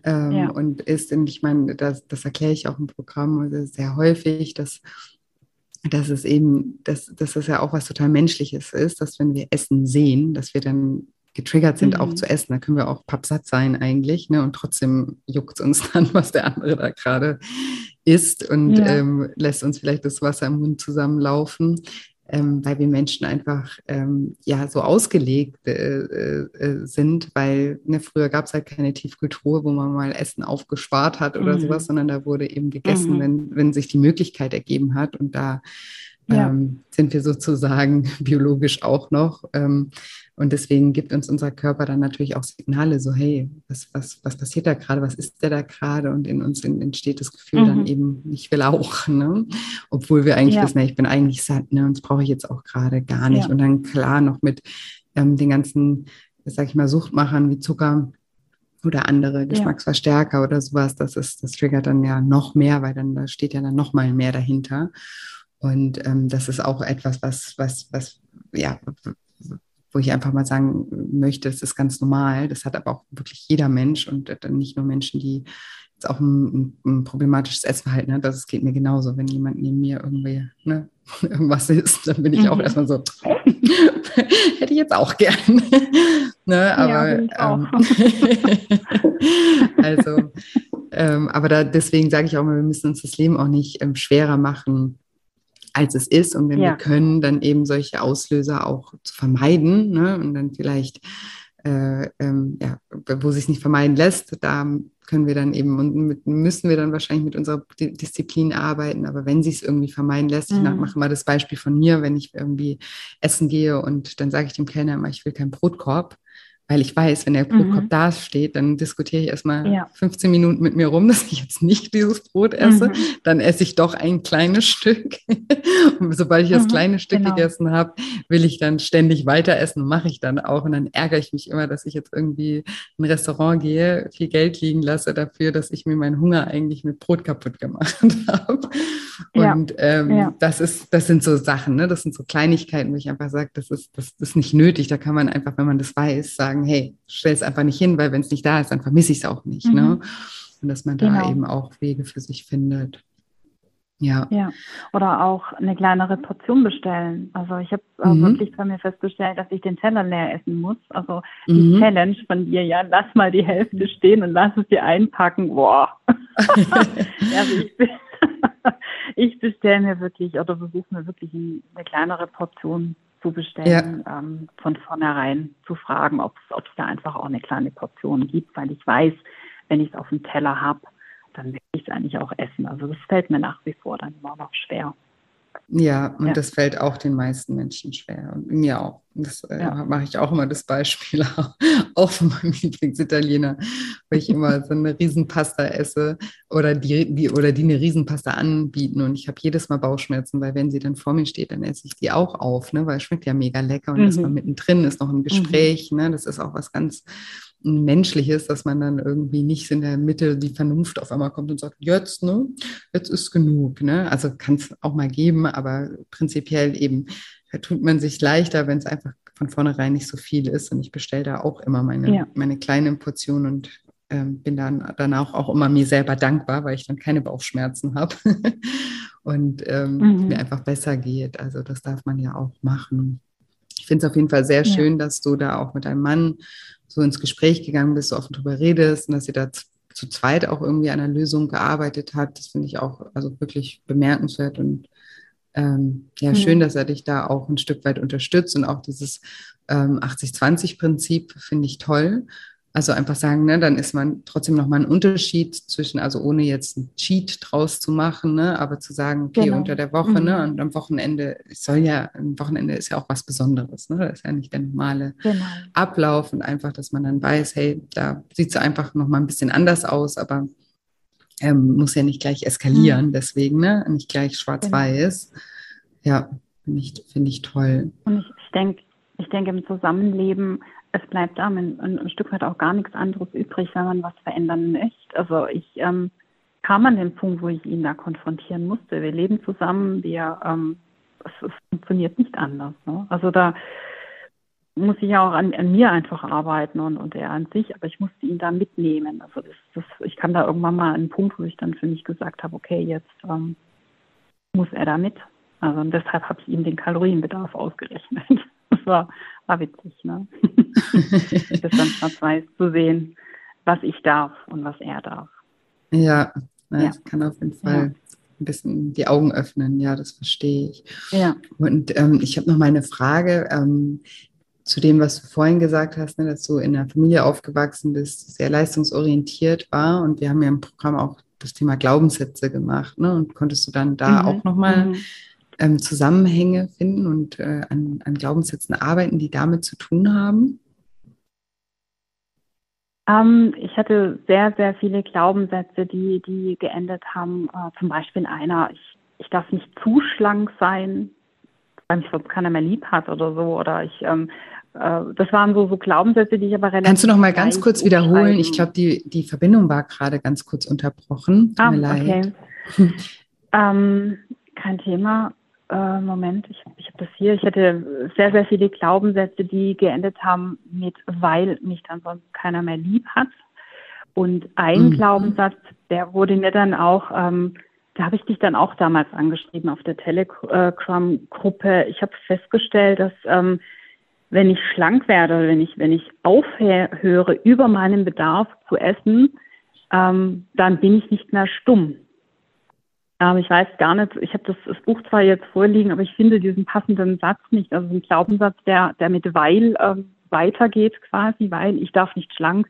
ähm, ja. und isst. Und ich meine, das, das erkläre ich auch im Programm also sehr häufig, dass dass es eben, dass, dass das ja auch was total Menschliches ist, dass wenn wir Essen sehen, dass wir dann getriggert sind, mhm. auch zu essen. Da können wir auch pappsatt sein eigentlich, ne? Und trotzdem juckt es uns dann, was der andere da gerade isst und ja. ähm, lässt uns vielleicht das Wasser im Mund zusammenlaufen ähm, weil wir Menschen einfach ähm, ja so ausgelegt äh, äh, sind, weil ne, früher gab es halt keine Tiefkultur, wo man mal Essen aufgespart hat oder mhm. sowas, sondern da wurde eben gegessen, mhm. wenn, wenn sich die Möglichkeit ergeben hat. Und da ja. ähm, sind wir sozusagen biologisch auch noch. Ähm, und deswegen gibt uns unser Körper dann natürlich auch Signale, so hey, was, was, was passiert da gerade, was ist der da gerade? Und in uns entsteht das Gefühl mhm. dann eben, ich will auch, ne? Obwohl wir eigentlich ja. wissen, ich bin eigentlich satt, ne? Und das brauche ich jetzt auch gerade gar nicht. Ja. Und dann klar noch mit ähm, den ganzen, sag ich mal, Suchtmachern wie Zucker, oder andere Geschmacksverstärker ja. oder sowas, das ist, das triggert dann ja noch mehr, weil dann da steht ja dann noch mal mehr dahinter. Und ähm, das ist auch etwas, was, was, was, ja, wo ich einfach mal sagen möchte, das ist ganz normal. Das hat aber auch wirklich jeder Mensch und dann nicht nur Menschen, die jetzt auch ein, ein problematisches Essverhalten hat. Das geht mir genauso. Wenn jemand neben mir irgendwie ne, irgendwas isst, dann bin ich mhm. auch erstmal so, hätte ich jetzt auch gern. ne, aber ja, ähm, also, ähm, aber da, deswegen sage ich auch mal, wir müssen uns das Leben auch nicht ähm, schwerer machen als es ist. Und wenn ja. wir können, dann eben solche Auslöser auch zu vermeiden ne? und dann vielleicht, äh, ähm, ja, wo sich nicht vermeiden lässt, da können wir dann eben und mit, müssen wir dann wahrscheinlich mit unserer Disziplin arbeiten. Aber wenn sich es irgendwie vermeiden lässt, mhm. ich mache mal das Beispiel von mir, wenn ich irgendwie essen gehe und dann sage ich dem Kellner immer, ich will keinen Brotkorb, weil ich weiß, wenn der Brotkorb mhm. da steht, dann diskutiere ich erstmal ja. 15 Minuten mit mir rum, dass ich jetzt nicht dieses Brot esse. Mhm. Dann esse ich doch ein kleines Stück. und sobald ich das mhm, kleine Stück genau. gegessen habe, will ich dann ständig weiter essen und mache ich dann auch. Und dann ärgere ich mich immer, dass ich jetzt irgendwie in ein Restaurant gehe, viel Geld liegen lasse dafür, dass ich mir meinen Hunger eigentlich mit Brot kaputt gemacht habe. Und ja. Ähm, ja. das ist, das sind so Sachen, ne? Das sind so Kleinigkeiten, wo ich einfach sage, das ist, das ist nicht nötig. Da kann man einfach, wenn man das weiß, sagen, sagen, hey, stell es einfach nicht hin, weil wenn es nicht da ist, dann vermisse ich es auch nicht. Ne? Mhm. Ne? Und dass man genau. da eben auch Wege für sich findet. Ja. ja. Oder auch eine kleinere Portion bestellen. Also ich habe äh, mhm. wirklich bei mir festgestellt, dass ich den Teller leer essen muss. Also die mhm. Challenge von dir, ja, lass mal die Hälfte stehen und lass es dir einpacken. Boah. also ich, ich bestelle mir wirklich oder versuche mir wirklich eine kleinere Portion zu bestellen, ja. ähm, von vornherein zu fragen, ob es da einfach auch eine kleine Portion gibt, weil ich weiß, wenn ich es auf dem Teller habe, dann will ich es eigentlich auch essen. Also das fällt mir nach wie vor dann immer noch schwer. Ja, und ja. das fällt auch den meisten Menschen schwer und mir auch. Das äh, ja. mache ich auch immer das Beispiel, auch von meinem Lieblingsitaliener, wo ich immer so eine Riesenpasta esse oder die, die, oder die eine Riesenpasta anbieten und ich habe jedes Mal Bauchschmerzen, weil wenn sie dann vor mir steht, dann esse ich die auch auf, ne, weil es schmeckt ja mega lecker und mhm. ist man mittendrin, ist noch ein mhm. Gespräch, mhm. ne, das ist auch was ganz menschliches, dass man dann irgendwie nicht in der Mitte die Vernunft auf einmal kommt und sagt, jetzt, ne, jetzt ist genug. Ne? Also kann es auch mal geben, aber prinzipiell eben da tut man sich leichter, wenn es einfach von vornherein nicht so viel ist. Und ich bestelle da auch immer meine, ja. meine kleine Portion und ähm, bin dann danach auch immer mir selber dankbar, weil ich dann keine Bauchschmerzen habe und ähm, mhm. mir einfach besser geht. Also das darf man ja auch machen. Ich finde es auf jeden Fall sehr ja. schön, dass du da auch mit deinem Mann so ins Gespräch gegangen bist, so offen drüber redest und dass ihr da zu zweit auch irgendwie an einer Lösung gearbeitet hat. Das finde ich auch also wirklich bemerkenswert und ähm, ja, mhm. schön, dass er dich da auch ein Stück weit unterstützt und auch dieses ähm, 80-20-Prinzip finde ich toll. Also einfach sagen, ne, dann ist man trotzdem nochmal ein Unterschied zwischen, also ohne jetzt einen Cheat draus zu machen, ne, aber zu sagen, okay, genau. unter der Woche, ne, mhm. ne, und am Wochenende, es soll ja, ein Wochenende ist ja auch was Besonderes, ne, das ist ja nicht der normale genau. Ablauf und einfach, dass man dann weiß, hey, da sieht es einfach nochmal ein bisschen anders aus, aber ähm, muss ja nicht gleich eskalieren, mhm. deswegen, ne, nicht gleich schwarz-weiß. Genau. Ja, finde ich, find ich toll. Und ich, ich denke, ich denke, im Zusammenleben es bleibt da ein, ein, Stück weit auch gar nichts anderes übrig, wenn man was verändern möchte. Also ich ähm, kam an den Punkt, wo ich ihn da konfrontieren musste. Wir leben zusammen, wir ähm, es, es funktioniert nicht anders. Ne? Also da muss ich ja auch an, an, mir einfach arbeiten und, und er an sich, aber ich musste ihn da mitnehmen. Also das, das, ich kann da irgendwann mal einen Punkt, wo ich dann für mich gesagt habe, okay, jetzt ähm, muss er da mit. Also und deshalb habe ich ihm den Kalorienbedarf ausgerechnet. Das war, war witzig, ne? das dann schwarz-weiß zu sehen, was ich darf und was er darf. Ja, das ja. kann auf jeden Fall ja. ein bisschen die Augen öffnen. Ja, das verstehe ich. Ja. Und ähm, ich habe noch mal eine Frage ähm, zu dem, was du vorhin gesagt hast, ne, dass du in einer Familie aufgewachsen bist, sehr leistungsorientiert war. Und wir haben ja im Programm auch das Thema Glaubenssätze gemacht. Ne? Und konntest du dann da mhm. auch noch mal mhm ähm, Zusammenhänge finden und äh, an, an Glaubenssätzen arbeiten, die damit zu tun haben? Ähm, ich hatte sehr, sehr viele Glaubenssätze, die, die geendet haben. Äh, zum Beispiel einer, ich, ich darf nicht zu schlank sein, weil mich sonst keiner mehr lieb hat oder so. Oder ich, ähm, äh, das waren so, so Glaubenssätze, die ich aber relativ. Kannst du noch mal ganz kurz wiederholen? Ich glaube, die, die Verbindung war gerade ganz kurz unterbrochen. Tut ah, mir leid. Okay. ähm, kein Thema äh, Moment, ich, ich habe das hier. Ich hatte sehr, sehr viele Glaubenssätze, die geendet haben mit, weil mich dann sonst keiner mehr lieb hat. Und ein mhm. Glaubenssatz, der wurde mir dann auch, ähm, da habe ich dich dann auch damals angeschrieben auf der Telegram-Gruppe. Ich habe festgestellt, dass ähm, wenn ich schlank werde, wenn ich, wenn ich aufhöre, über meinen Bedarf zu essen, ähm, dann bin ich nicht mehr stumm. Ähm, ich weiß gar nicht, ich habe das, das, Buch zwar jetzt vorliegen, aber ich finde diesen passenden Satz nicht. Also ein Glaubenssatz, der, der mit weil ähm, weitergeht quasi, weil ich darf nicht schlank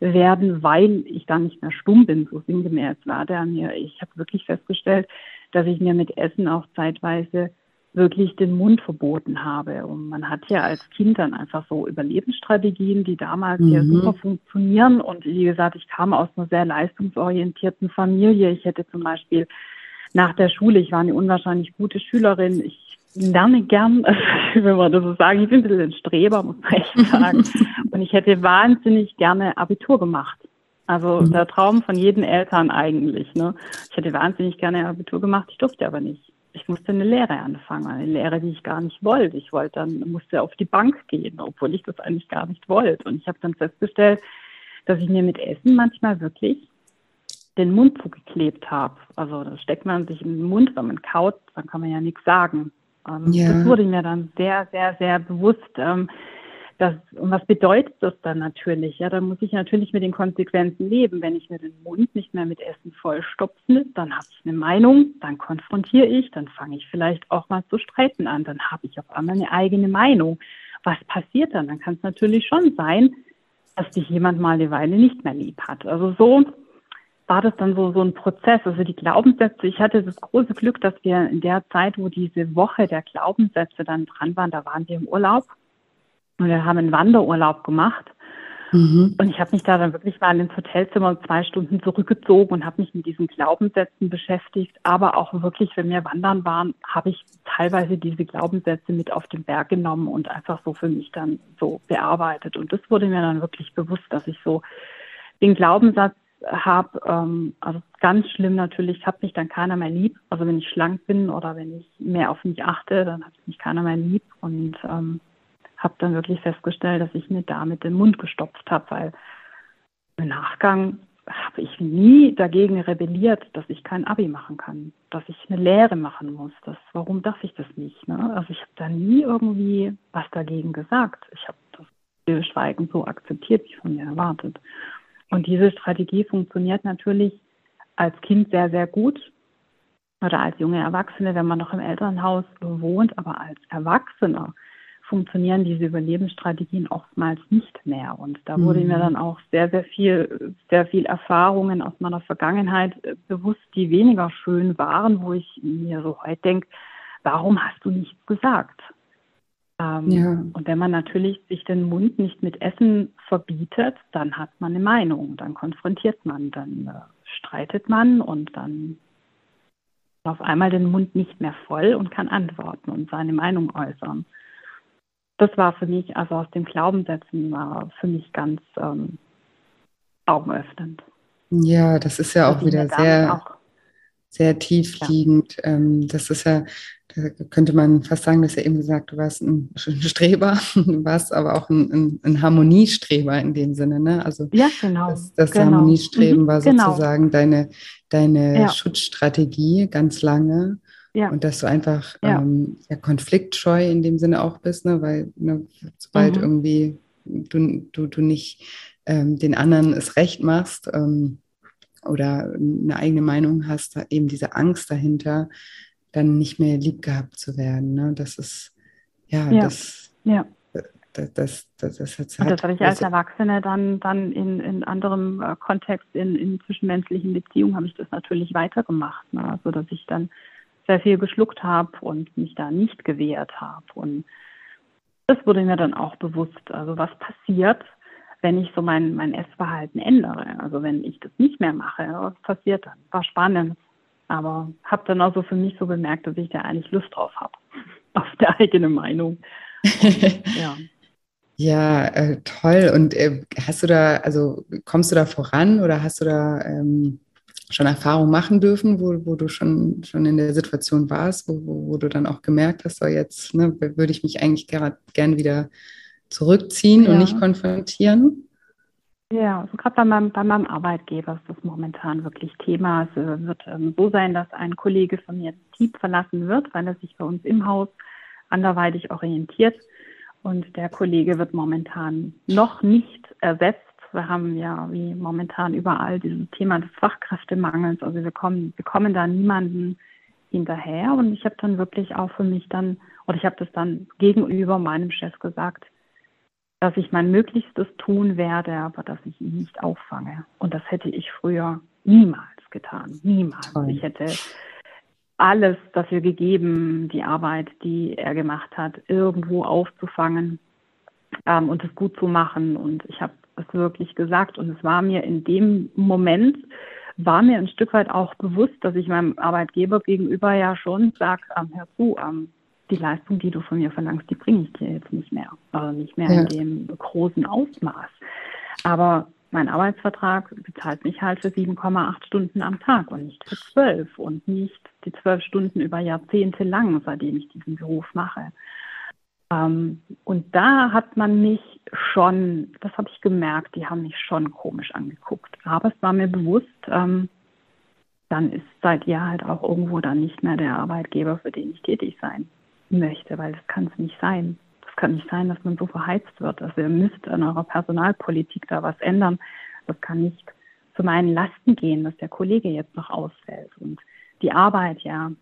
werden, weil ich dann nicht mehr stumm bin, so sinngemäß war der mir. Ich habe wirklich festgestellt, dass ich mir mit Essen auch zeitweise wirklich den Mund verboten habe. Und man hat ja als Kind dann einfach so Überlebensstrategien, die damals mhm. ja super funktionieren. Und wie gesagt, ich kam aus einer sehr leistungsorientierten Familie. Ich hätte zum Beispiel nach der Schule. Ich war eine unwahrscheinlich gute Schülerin. Ich lerne gern, wenn man das so sagen. Ich bin ein bisschen ein Streber, muss man echt sagen. Und ich hätte wahnsinnig gerne Abitur gemacht. Also mhm. der Traum von jedem Eltern eigentlich. Ne? Ich hätte wahnsinnig gerne Abitur gemacht, ich durfte aber nicht. Ich musste eine Lehre anfangen, eine Lehre, die ich gar nicht wollte. Ich wollte dann, musste auf die Bank gehen, obwohl ich das eigentlich gar nicht wollte. Und ich habe dann festgestellt, dass ich mir mit Essen manchmal wirklich den Mund zugeklebt habe. Also da steckt man sich in den Mund, wenn man kaut, dann kann man ja nichts sagen. Ähm, ja. Das wurde mir dann sehr, sehr, sehr bewusst. Ähm, das, und was bedeutet das dann natürlich? Ja, dann muss ich natürlich mit den Konsequenzen leben. Wenn ich mir den Mund nicht mehr mit Essen vollstopfe, dann habe ich eine Meinung, dann konfrontiere ich, dann fange ich vielleicht auch mal zu streiten an, dann habe ich auf einmal eine eigene Meinung. Was passiert dann? Dann kann es natürlich schon sein, dass dich jemand mal eine Weile nicht mehr lieb hat. Also so war das dann so, so ein Prozess. Also die Glaubenssätze, ich hatte das große Glück, dass wir in der Zeit, wo diese Woche der Glaubenssätze dann dran waren, da waren wir im Urlaub und wir haben einen Wanderurlaub gemacht. Mhm. Und ich habe mich da dann wirklich mal ins Hotelzimmer zwei Stunden zurückgezogen und habe mich mit diesen Glaubenssätzen beschäftigt. Aber auch wirklich, wenn wir wandern waren, habe ich teilweise diese Glaubenssätze mit auf den Berg genommen und einfach so für mich dann so bearbeitet. Und das wurde mir dann wirklich bewusst, dass ich so den Glaubenssatz habe, ähm, also ganz schlimm natürlich, hat mich dann keiner mehr lieb. Also wenn ich schlank bin oder wenn ich mehr auf mich achte, dann hat mich keiner mehr lieb. Und ähm, habe dann wirklich festgestellt, dass ich mir damit den Mund gestopft habe, weil im Nachgang habe ich nie dagegen rebelliert, dass ich kein Abi machen kann, dass ich eine Lehre machen muss. Das, warum darf ich das nicht? Ne? Also ich habe da nie irgendwie was dagegen gesagt. Ich habe das Stillschweigen so akzeptiert, wie von mir erwartet. Und diese Strategie funktioniert natürlich als Kind sehr, sehr gut oder als junge Erwachsene, wenn man noch im Elternhaus wohnt, aber als Erwachsener funktionieren diese Überlebensstrategien oftmals nicht mehr. Und da wurde mhm. mir dann auch sehr, sehr viel, sehr viel Erfahrungen aus meiner Vergangenheit äh, bewusst, die weniger schön waren, wo ich mir so heute denke, warum hast du nichts gesagt? Ähm, ja. Und wenn man natürlich sich den Mund nicht mit Essen verbietet, dann hat man eine Meinung, dann konfrontiert man, dann äh, streitet man und dann auf einmal den Mund nicht mehr voll und kann antworten und seine Meinung äußern das war für mich, also aus dem Glaubenssätzen war für mich ganz ähm, augenöffnend. Ja, das ist ja auch wieder sehr, auch, sehr tief liegend. Ja. Ähm, das ist ja, da könnte man fast sagen, dass ja eben gesagt, du warst ein Streber, du warst aber auch ein, ein, ein Harmoniestreber in dem Sinne, ne? Also ja, genau. das, das genau. Harmoniestreben mhm, war genau. sozusagen deine, deine ja. Schutzstrategie ganz lange. Ja. Und dass du einfach ja. Ähm, ja, konfliktscheu in dem Sinne auch bist, ne? weil ne, sobald mhm. irgendwie du, du, du nicht ähm, den anderen es recht machst ähm, oder eine eigene Meinung hast, eben diese Angst dahinter, dann nicht mehr lieb gehabt zu werden. Ne? Das ist, ja, ja. das. Ja. Das, das, das, das, hat, das habe ich als Erwachsene dann, dann in, in anderem äh, Kontext, in, in zwischenmenschlichen Beziehungen, habe ich das natürlich weitergemacht. Ne? Also, dass ich dann sehr viel geschluckt habe und mich da nicht gewehrt habe. Und das wurde mir dann auch bewusst. Also was passiert, wenn ich so mein, mein Essverhalten ändere? Also wenn ich das nicht mehr mache, was passiert dann? War spannend. Aber habe dann auch so für mich so bemerkt, dass ich da eigentlich Lust drauf habe. Auf der eigene Meinung. Und, ja. Ja, äh, toll. Und äh, hast du da, also kommst du da voran oder hast du da ähm, schon Erfahrungen machen dürfen, wo, wo du schon, schon in der Situation warst, wo, wo, wo du dann auch gemerkt hast, so jetzt ne, würde ich mich eigentlich gerne gern wieder zurückziehen ja. und nicht konfrontieren? Ja, also gerade bei meinem, bei meinem Arbeitgeber ist das momentan wirklich Thema. Es äh, wird ähm, so sein, dass ein Kollege von mir das Team verlassen wird, weil er sich bei uns im Haus anderweitig orientiert. Und der Kollege wird momentan noch nicht ersetzt wir haben ja wie momentan überall dieses Thema des Fachkräftemangels. Also wir kommen, wir kommen da niemanden hinterher. Und ich habe dann wirklich auch für mich dann, oder ich habe das dann gegenüber meinem Chef gesagt, dass ich mein Möglichstes tun werde, aber dass ich ihn nicht auffange. Und das hätte ich früher niemals getan. Niemals. Toll. Ich hätte alles dafür gegeben, die Arbeit, die er gemacht hat, irgendwo aufzufangen ähm, und es gut zu machen. Und ich habe es wirklich gesagt. Und es war mir in dem Moment, war mir ein Stück weit auch bewusst, dass ich meinem Arbeitgeber gegenüber ja schon sage, ähm, hör zu, ähm, die Leistung, die du von mir verlangst, die bringe ich dir jetzt nicht mehr. Also nicht mehr ja. in dem großen Ausmaß. Aber mein Arbeitsvertrag bezahlt mich halt für 7,8 Stunden am Tag und nicht für 12 und nicht die 12 Stunden über Jahrzehnte lang, seitdem ich diesen Beruf mache. Ähm, und da hat man mich schon, das habe ich gemerkt, die haben mich schon komisch angeguckt. Aber es war mir bewusst, ähm, dann ist seid ihr halt auch irgendwo dann nicht mehr der Arbeitgeber, für den ich tätig sein möchte, weil das kann es nicht sein. Das kann nicht sein, dass man so verheizt wird. Also ihr müsst an eurer Personalpolitik da was ändern. Das kann nicht zu meinen Lasten gehen, dass der Kollege jetzt noch ausfällt und die Arbeit ja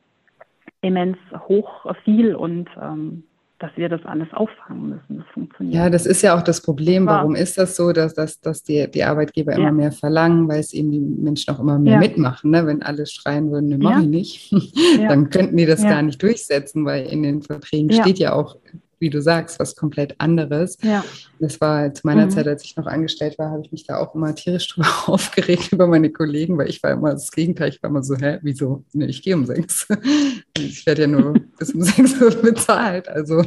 immens hoch viel und ähm, dass wir das alles auffangen müssen. Das funktioniert. Ja, das ist ja auch das Problem. Warum ist das so, dass, dass, dass die, die Arbeitgeber immer ja. mehr verlangen, weil es eben die Menschen auch immer mehr ja. mitmachen. Ne? Wenn alle schreien würden, ne, mach ja. ich nicht, dann könnten die das gar nicht durchsetzen, weil in den Verträgen steht ja auch wie du sagst, was komplett anderes. Ja. Das war zu meiner mhm. Zeit, als ich noch angestellt war, habe ich mich da auch immer tierisch drüber aufgeregt über meine Kollegen, weil ich war immer das Gegenteil. Ich war immer so, hä, wieso? Nee, ich gehe um sechs. Ich werde ja nur bis um sechs bezahlt. Also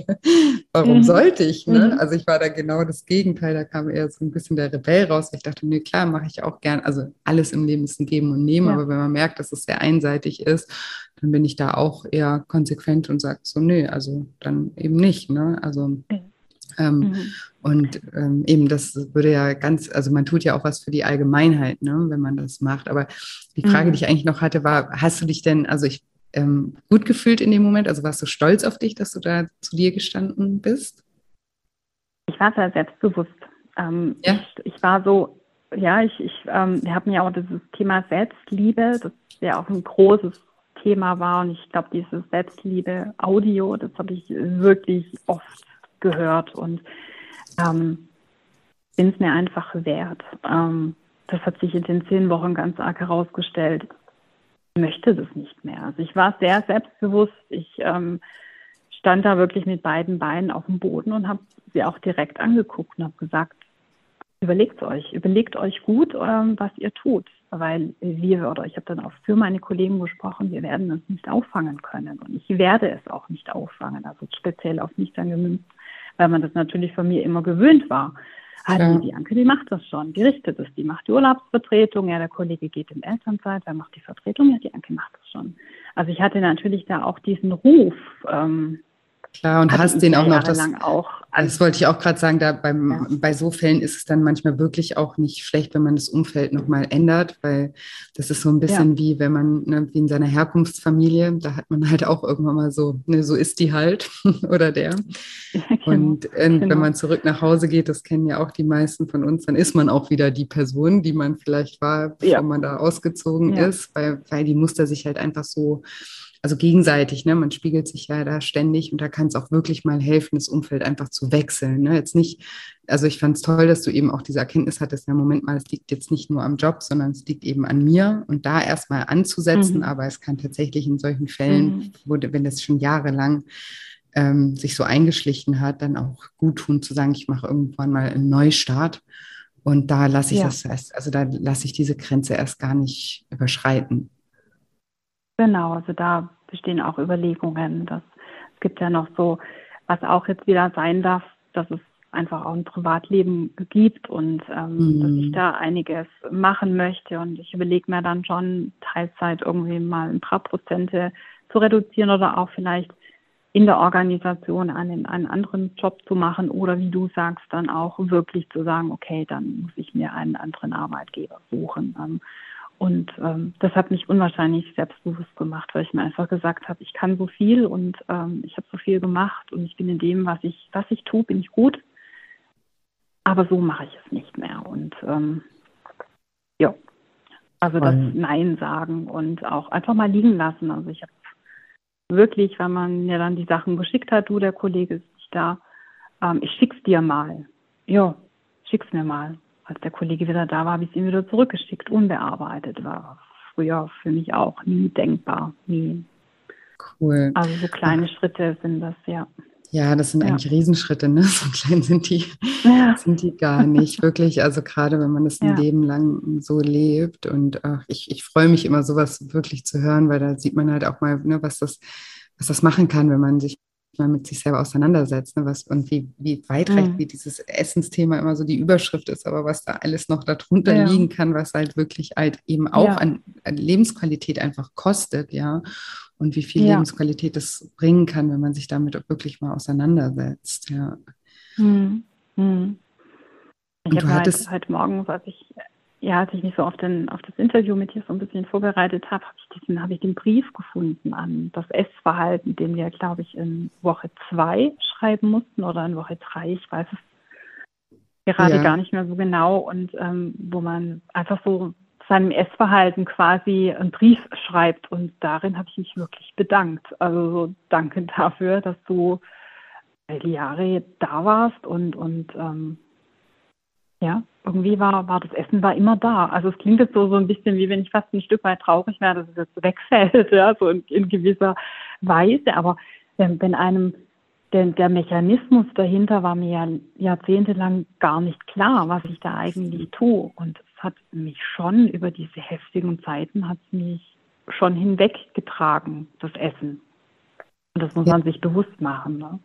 warum mhm. sollte ich? Ne? Mhm. Also ich war da genau das Gegenteil. Da kam eher so ein bisschen der Rebell raus. Ich dachte, nee, klar, mache ich auch gern. Also alles im Leben ist ein Geben und Nehmen, ja. aber wenn man merkt, dass es sehr einseitig ist, dann bin ich da auch eher konsequent und sage so, nee, also dann eben nicht. Ne? Also ähm, mhm. Und ähm, eben, das würde ja ganz, also man tut ja auch was für die Allgemeinheit, ne, wenn man das macht. Aber die Frage, mhm. die ich eigentlich noch hatte, war, hast du dich denn, also ich ähm, gut gefühlt in dem Moment? Also warst du stolz auf dich, dass du da zu dir gestanden bist? Ich war sehr selbstbewusst. Ähm, ja? ich, ich, war so, ja, ich, ich ähm, wir haben ja auch dieses Thema Selbstliebe, das ja auch ein großes Thema war. Und ich glaube, dieses Selbstliebe Audio, das habe ich wirklich oft gehört und ähm, bin es mir einfach wert. Ähm, das hat sich in den zehn Wochen ganz arg herausgestellt. Ich möchte das nicht mehr. Also ich war sehr selbstbewusst. Ich ähm, stand da wirklich mit beiden Beinen auf dem Boden und habe sie auch direkt angeguckt und habe gesagt, überlegt euch, überlegt euch gut, ähm, was ihr tut weil wir oder ich habe dann auch für meine Kollegen gesprochen, wir werden es nicht auffangen können und ich werde es auch nicht auffangen, also speziell auf mich dann gemünzt, weil man das natürlich von mir immer gewöhnt war. Ah, ja. die Anke, die macht das schon, die richtet es, die macht die Urlaubsvertretung, ja, der Kollege geht in Elternzeit, wer macht die Vertretung, ja, die Anke macht das schon. Also ich hatte natürlich da auch diesen Ruf, ähm, Klar, und hast den auch noch das. Auch das wollte ich auch gerade sagen, da beim, ja. bei so Fällen ist es dann manchmal wirklich auch nicht schlecht, wenn man das Umfeld nochmal ändert, weil das ist so ein bisschen ja. wie wenn man, ne, wie in seiner Herkunftsfamilie, da hat man halt auch irgendwann mal so, ne, so ist die halt oder der. Ja, genau. Und äh, genau. wenn man zurück nach Hause geht, das kennen ja auch die meisten von uns, dann ist man auch wieder die Person, die man vielleicht war, bevor man da ausgezogen ist, weil, weil die Muster sich halt einfach so also gegenseitig, ne? Man spiegelt sich ja da ständig und da kann es auch wirklich mal helfen, das Umfeld einfach zu wechseln. Ne? Jetzt nicht, also ich fand es toll, dass du eben auch diese Erkenntnis hattest, ja, Moment mal, es liegt jetzt nicht nur am Job, sondern es liegt eben an mir und da erstmal anzusetzen, mhm. aber es kann tatsächlich in solchen Fällen, mhm. wo, wenn das schon jahrelang ähm, sich so eingeschlichen hat, dann auch gut tun zu sagen, ich mache irgendwann mal einen Neustart. Und da lasse ich ja. das erst, also da lasse ich diese Grenze erst gar nicht überschreiten. Genau, also da bestehen auch Überlegungen. Dass, es gibt ja noch so, was auch jetzt wieder sein darf, dass es einfach auch ein Privatleben gibt und ähm, mhm. dass ich da einiges machen möchte. Und ich überlege mir dann schon, Teilzeit irgendwie mal ein paar Prozente zu reduzieren oder auch vielleicht in der Organisation einen, einen anderen Job zu machen oder wie du sagst, dann auch wirklich zu sagen, okay, dann muss ich mir einen anderen Arbeitgeber suchen. Ähm, und ähm, das hat mich unwahrscheinlich selbstbewusst gemacht, weil ich mir einfach gesagt habe, ich kann so viel und ähm, ich habe so viel gemacht und ich bin in dem, was ich, was ich tue, bin ich gut. Aber so mache ich es nicht mehr. Und ähm, ja, also das Nein sagen und auch einfach mal liegen lassen. Also ich habe wirklich, wenn man mir dann die Sachen geschickt hat, du, der Kollege ist nicht da, ähm, ich schick's dir mal. Ja, schick's mir mal als der Kollege wieder da war, habe ich es ihm wieder zurückgeschickt, unbearbeitet. War früher für mich auch nie denkbar, nie. Cool. Also so kleine Schritte sind das, ja. Ja, das sind ja. eigentlich Riesenschritte, ne? So klein sind die, ja. sind die gar nicht. Wirklich, also gerade wenn man das ein ja. Leben lang so lebt. Und ach, ich, ich freue mich immer, sowas wirklich zu hören, weil da sieht man halt auch mal, ne, was das, was das machen kann, wenn man sich mal mit sich selber auseinandersetzt, ne, was und wie, wie weitreichend, mhm. wie dieses Essensthema immer so die Überschrift ist, aber was da alles noch darunter ja. liegen kann, was halt wirklich halt eben auch ja. an, an, Lebensqualität einfach kostet, ja. Und wie viel ja. Lebensqualität das bringen kann, wenn man sich damit wirklich mal auseinandersetzt, ja. Mhm. Mhm. Ich habe halt, heute Morgen, als ich ja, als ich mich so auf, den, auf das Interview mit dir so ein bisschen vorbereitet habe, habe ich, diesen, hab ich den Brief gefunden an das Essverhalten, den wir, glaube ich, in Woche zwei schreiben mussten oder in Woche drei, ich weiß es gerade ja. gar nicht mehr so genau und ähm, wo man einfach so seinem Essverhalten quasi einen Brief schreibt und darin habe ich mich wirklich bedankt. Also so danke dafür, dass du all die Jahre da warst und, und ähm, ja, irgendwie war, war das Essen war immer da. Also es klingt jetzt so, so ein bisschen wie wenn ich fast ein Stück weit traurig wäre, dass es jetzt wegfällt, ja, so in, in gewisser Weise. Aber wenn, wenn einem denn der Mechanismus dahinter war mir ja jahrzehntelang gar nicht klar, was ich da eigentlich tue. Und es hat mich schon über diese heftigen Zeiten, hat es mich schon hinweggetragen, das Essen. Und das muss ja. man sich bewusst machen. Ne?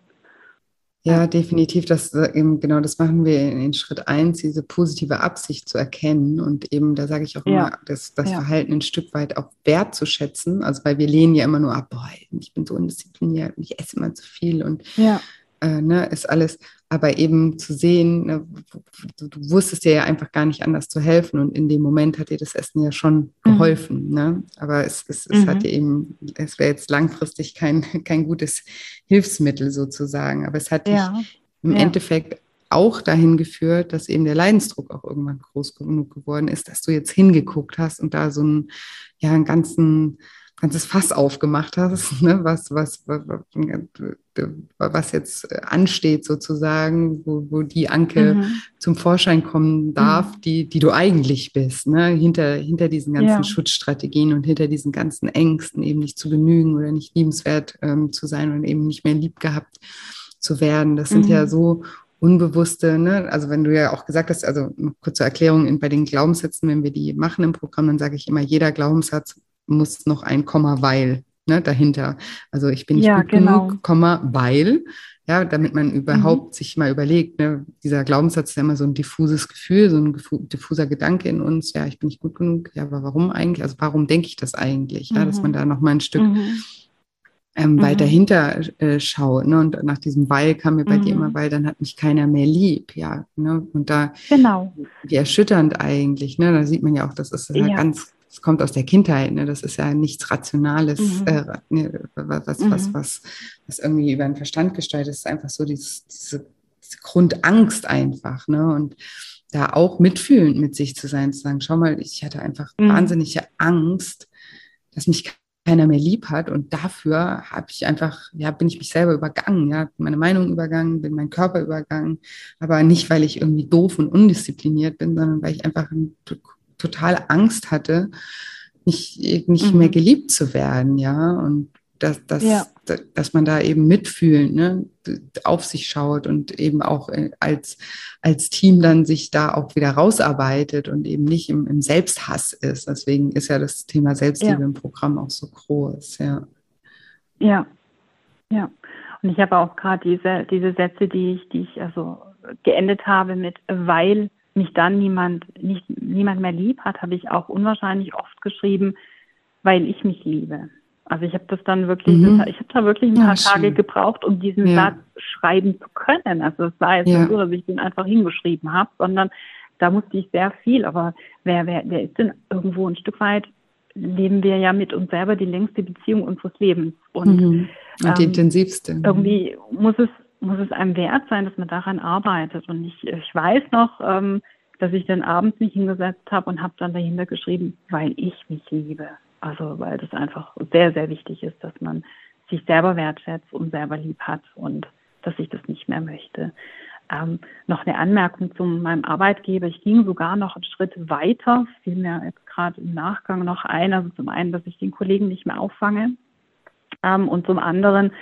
Ja, definitiv. Das äh, eben, genau, das machen wir in, Schritt eins, diese positive Absicht zu erkennen und eben, da sage ich auch ja. immer, das, das ja. Verhalten ein Stück weit auch wertzuschätzen. Also weil wir lehnen ja immer nur ab, boah, ich bin so undiszipliniert, ich esse immer zu viel und ja äh, ne, ist alles, aber eben zu sehen, ne, du, du, wusstest dir ja einfach gar nicht anders zu helfen und in dem Moment hat dir das Essen ja schon mhm. geholfen, mhm. ne? aber es, es, es mhm. hat dir eben, es wäre jetzt langfristig kein, kein gutes Hilfsmittel sozusagen, aber es hat ja. dich im ja. Endeffekt auch dahin geführt, dass eben der Leidensdruck auch irgendwann groß genug geworden ist, dass du jetzt hingeguckt hast und da so einen, ja, einen ganzen ganzes Fass aufgemacht hast, ne, was, was, was, was jetzt ansteht sozusagen, wo, wo die Anke mhm. zum Vorschein kommen darf, mhm. die, die du eigentlich bist, ne, hinter, hinter diesen ganzen ja. Schutzstrategien und hinter diesen ganzen Ängsten, eben nicht zu genügen oder nicht liebenswert ähm, zu sein und eben nicht mehr lieb gehabt zu werden. Das sind mhm. ja so unbewusste, ne? also wenn du ja auch gesagt hast, also kurze Erklärung in, bei den Glaubenssätzen, wenn wir die machen im Programm, dann sage ich immer, jeder Glaubenssatz muss noch ein Komma, weil ne, dahinter. Also ich bin nicht ja, gut genau. genug, Komma, weil, ja, damit man überhaupt mhm. sich mal überlegt, ne, dieser Glaubenssatz ist ja immer so ein diffuses Gefühl, so ein diffuser Gedanke in uns, ja, ich bin nicht gut genug, ja, aber warum eigentlich? Also warum denke ich das eigentlich? Ja, dass man mhm. da noch mal ein Stück mhm. ähm, mhm. weiter hinter äh, schaut. Ne? Und nach diesem Weil kam mir bei dir immer, mhm. weil dann hat mich keiner mehr lieb, ja. Ne? Und da genau. wie erschütternd eigentlich, ne? Da sieht man ja auch, das ist ja. ganz es kommt aus der Kindheit, ne? das ist ja nichts Rationales, mhm. äh, ne? was, mhm. was, was, was irgendwie über den Verstand gestaltet ist, einfach so dieses, diese, diese Grundangst einfach. Ne? Und da auch mitfühlend mit sich zu sein, zu sagen, schau mal, ich hatte einfach mhm. wahnsinnige Angst, dass mich keiner mehr lieb hat und dafür habe ich einfach, ja, bin ich mich selber übergangen, ja, meine Meinung übergangen, bin mein Körper übergangen, aber nicht, weil ich irgendwie doof und undiszipliniert bin, sondern weil ich einfach ein total Angst hatte, nicht, nicht mhm. mehr geliebt zu werden, ja. Und dass, dass, ja. dass man da eben mitfühlen, ne, auf sich schaut und eben auch äh, als, als Team dann sich da auch wieder rausarbeitet und eben nicht im, im Selbsthass ist. Deswegen ist ja das Thema Selbstliebe ja. im Programm auch so groß, ja. Ja, ja. Und ich habe auch gerade diese, diese Sätze, die ich, die ich also geendet habe mit weil mich dann niemand, nicht, niemand mehr lieb hat, habe ich auch unwahrscheinlich oft geschrieben, weil ich mich liebe. Also ich habe das dann wirklich, mhm. ich habe da wirklich ein paar ja, Tage gebraucht, um diesen ja. Satz schreiben zu können. Also es war jetzt ja. so, dass ich den einfach hingeschrieben habe, sondern da musste ich sehr viel. Aber wer, wer, wer ist denn irgendwo ein Stück weit, leben wir ja mit uns selber die längste Beziehung unseres Lebens. Und, mhm. Und die ähm, intensivste. Irgendwie muss es muss es einem wert sein, dass man daran arbeitet. Und ich, ich weiß noch, ähm, dass ich dann abends mich hingesetzt habe und habe dann dahinter geschrieben, weil ich mich liebe. Also weil das einfach sehr, sehr wichtig ist, dass man sich selber wertschätzt und selber lieb hat und dass ich das nicht mehr möchte. Ähm, noch eine Anmerkung zu meinem Arbeitgeber. Ich ging sogar noch einen Schritt weiter, fiel mir jetzt gerade im Nachgang noch ein. Also zum einen, dass ich den Kollegen nicht mehr auffange ähm, und zum anderen,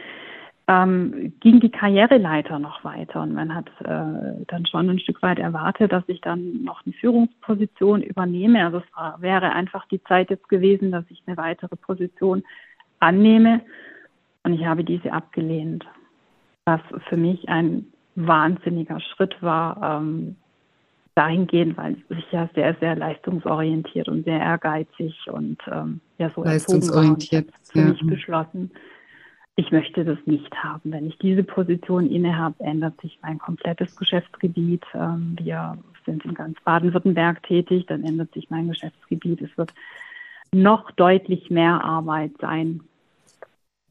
ähm, ging die Karriereleiter noch weiter und man hat äh, dann schon ein Stück weit erwartet, dass ich dann noch eine Führungsposition übernehme. Also es war, wäre einfach die Zeit jetzt gewesen, dass ich eine weitere Position annehme und ich habe diese abgelehnt, was für mich ein wahnsinniger Schritt war, ähm, dahingehend, weil ich ja sehr, sehr leistungsorientiert und sehr ehrgeizig und ähm, ja so leistungsorientiert für ja. mich beschlossen, ich möchte das nicht haben. Wenn ich diese Position innehabe, ändert sich mein komplettes Geschäftsgebiet. Ähm, wir sind in ganz Baden-Württemberg tätig, dann ändert sich mein Geschäftsgebiet. Es wird noch deutlich mehr Arbeit sein.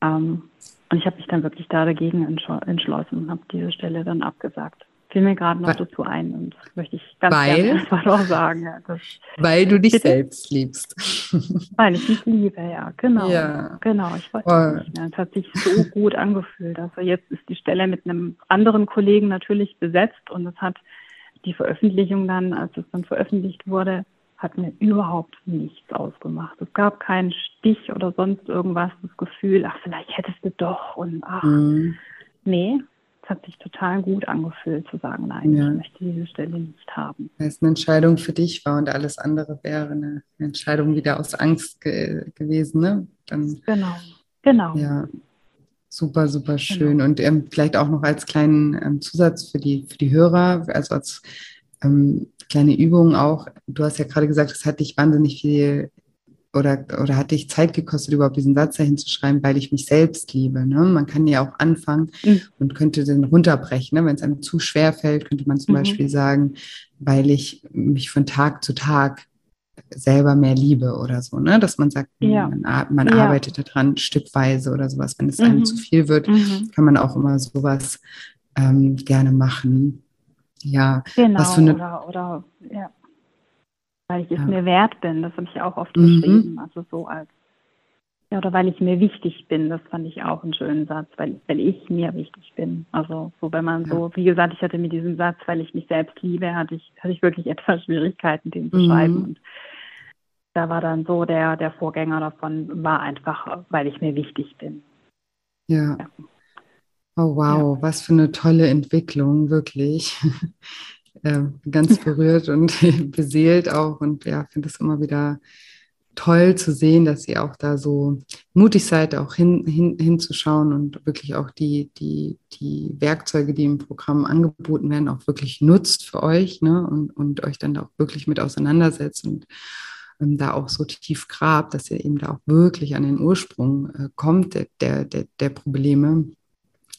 Ähm, und ich habe mich dann wirklich da dagegen entschlossen und habe diese Stelle dann abgesagt fiel mir gerade noch dazu ein und möchte ich ganz weil, gerne einfach noch sagen. Ja, weil du dich bitte? selbst liebst. Weil ich mich liebe, ja, genau. Ja. Genau, ich wollte oh. nicht mehr. Es hat sich so gut angefühlt. Also jetzt ist die Stelle mit einem anderen Kollegen natürlich besetzt und es hat die Veröffentlichung dann, als es dann veröffentlicht wurde, hat mir überhaupt nichts ausgemacht. Es gab keinen Stich oder sonst irgendwas, das Gefühl, ach, vielleicht hättest du doch und ach. Mhm nee, es hat sich total gut angefühlt zu sagen, nein, ja. ich möchte diese Stelle nicht haben. Weil es eine Entscheidung für dich war und alles andere wäre eine Entscheidung wieder aus Angst ge gewesen, ne? Dann, genau, genau. Ja, super, super schön. Genau. Und ähm, vielleicht auch noch als kleinen ähm, Zusatz für die, für die Hörer, also als ähm, kleine Übung auch. Du hast ja gerade gesagt, es hat dich wahnsinnig viel oder, oder hat dich Zeit gekostet, überhaupt diesen Satz dahin zu schreiben, weil ich mich selbst liebe. Ne? Man kann ja auch anfangen mhm. und könnte den runterbrechen. Ne? Wenn es einem zu schwer fällt, könnte man zum mhm. Beispiel sagen, weil ich mich von Tag zu Tag selber mehr liebe oder so, ne? Dass man sagt, ja. man, man ja. arbeitet daran stückweise oder sowas. Wenn es einem mhm. zu viel wird, mhm. kann man auch immer sowas ähm, gerne machen. Ja, genau, was für eine oder, oder ja weil ich es ja. mir wert bin. Das habe ich auch oft mhm. geschrieben. Also so als ja, oder weil ich mir wichtig bin, das fand ich auch einen schönen Satz, weil, weil ich mir wichtig bin. Also so, wenn man ja. so, wie gesagt, ich hatte mit diesem Satz, weil ich mich selbst liebe, hatte ich, hatte ich wirklich etwas Schwierigkeiten, den zu mhm. schreiben. Und da war dann so, der, der Vorgänger davon war einfach, weil ich mir wichtig bin. Ja. ja. Oh wow, ja. was für eine tolle Entwicklung, wirklich. äh, ganz berührt und beseelt auch und ja, finde es immer wieder toll zu sehen, dass ihr auch da so mutig seid, auch hin, hin, hinzuschauen und wirklich auch die, die, die Werkzeuge, die im Programm angeboten werden, auch wirklich nutzt für euch ne? und, und euch dann auch wirklich mit auseinandersetzt und ähm, da auch so tief grabt, dass ihr eben da auch wirklich an den Ursprung äh, kommt der, der, der Probleme.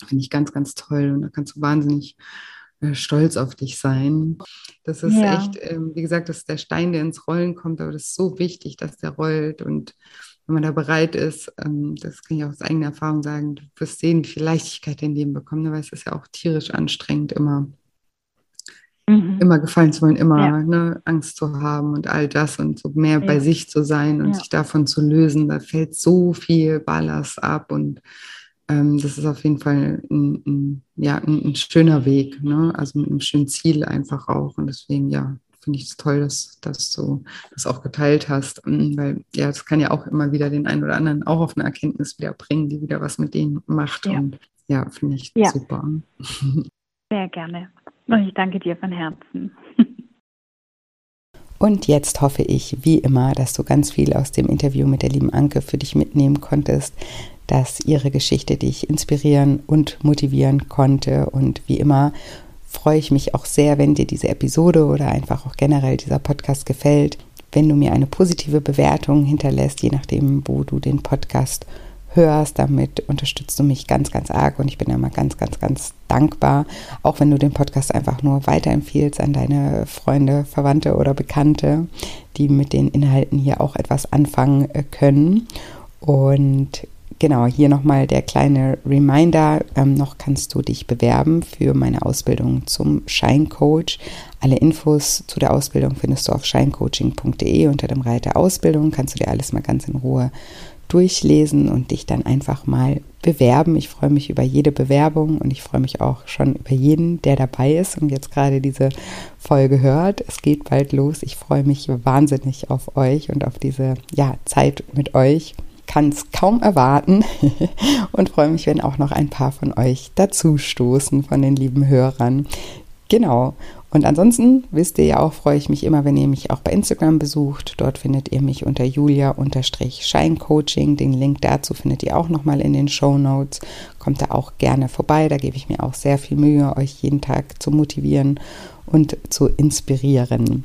Finde ich ganz, ganz toll und da kannst du wahnsinnig stolz auf dich sein. Das ist ja. echt, ähm, wie gesagt, das ist der Stein, der ins Rollen kommt, aber das ist so wichtig, dass der rollt und wenn man da bereit ist, ähm, das kann ich auch aus eigener Erfahrung sagen, du wirst sehen, wie viel Leichtigkeit in dem bekommen, ne, weil es ist ja auch tierisch anstrengend, immer, mhm. immer gefallen zu wollen, immer ja. ne, Angst zu haben und all das und so mehr ja. bei sich zu sein und sich davon zu lösen. Da fällt so viel Ballast ab und ähm, das ist auf jeden Fall ein, ein ja, ein, ein, schöner Weg, ne? also mit einem schönen Ziel einfach auch. Und deswegen, ja, finde ich es toll, dass, dass du das auch geteilt hast, ähm, weil ja, das kann ja auch immer wieder den einen oder anderen auch auf eine Erkenntnis wieder bringen, die wieder was mit denen macht. Ja. Und ja, finde ich ja. super. Sehr gerne. Und ich danke dir von Herzen. Und jetzt hoffe ich, wie immer, dass du ganz viel aus dem Interview mit der lieben Anke für dich mitnehmen konntest, dass ihre Geschichte dich inspirieren und motivieren konnte. Und wie immer freue ich mich auch sehr, wenn dir diese Episode oder einfach auch generell dieser Podcast gefällt, wenn du mir eine positive Bewertung hinterlässt, je nachdem, wo du den Podcast hörst. Damit unterstützt du mich ganz, ganz arg und ich bin immer ganz, ganz, ganz dankbar. Auch wenn du den Podcast einfach nur weiterempfiehlst an deine Freunde, Verwandte oder Bekannte, die mit den Inhalten hier auch etwas anfangen äh, können. Und Genau, hier nochmal der kleine Reminder. Ähm, noch kannst du dich bewerben für meine Ausbildung zum Scheincoach. Alle Infos zu der Ausbildung findest du auf scheincoaching.de unter dem Reiter Ausbildung. Kannst du dir alles mal ganz in Ruhe durchlesen und dich dann einfach mal bewerben. Ich freue mich über jede Bewerbung und ich freue mich auch schon über jeden, der dabei ist und jetzt gerade diese Folge hört. Es geht bald los. Ich freue mich wahnsinnig auf euch und auf diese ja, Zeit mit euch kann es kaum erwarten und freue mich, wenn auch noch ein paar von euch dazu stoßen, von den lieben Hörern. Genau. Und ansonsten wisst ihr ja auch, freue ich mich immer, wenn ihr mich auch bei Instagram besucht. Dort findet ihr mich unter julia-scheincoaching. Den Link dazu findet ihr auch nochmal in den Show Notes. Kommt da auch gerne vorbei. Da gebe ich mir auch sehr viel Mühe, euch jeden Tag zu motivieren und zu inspirieren.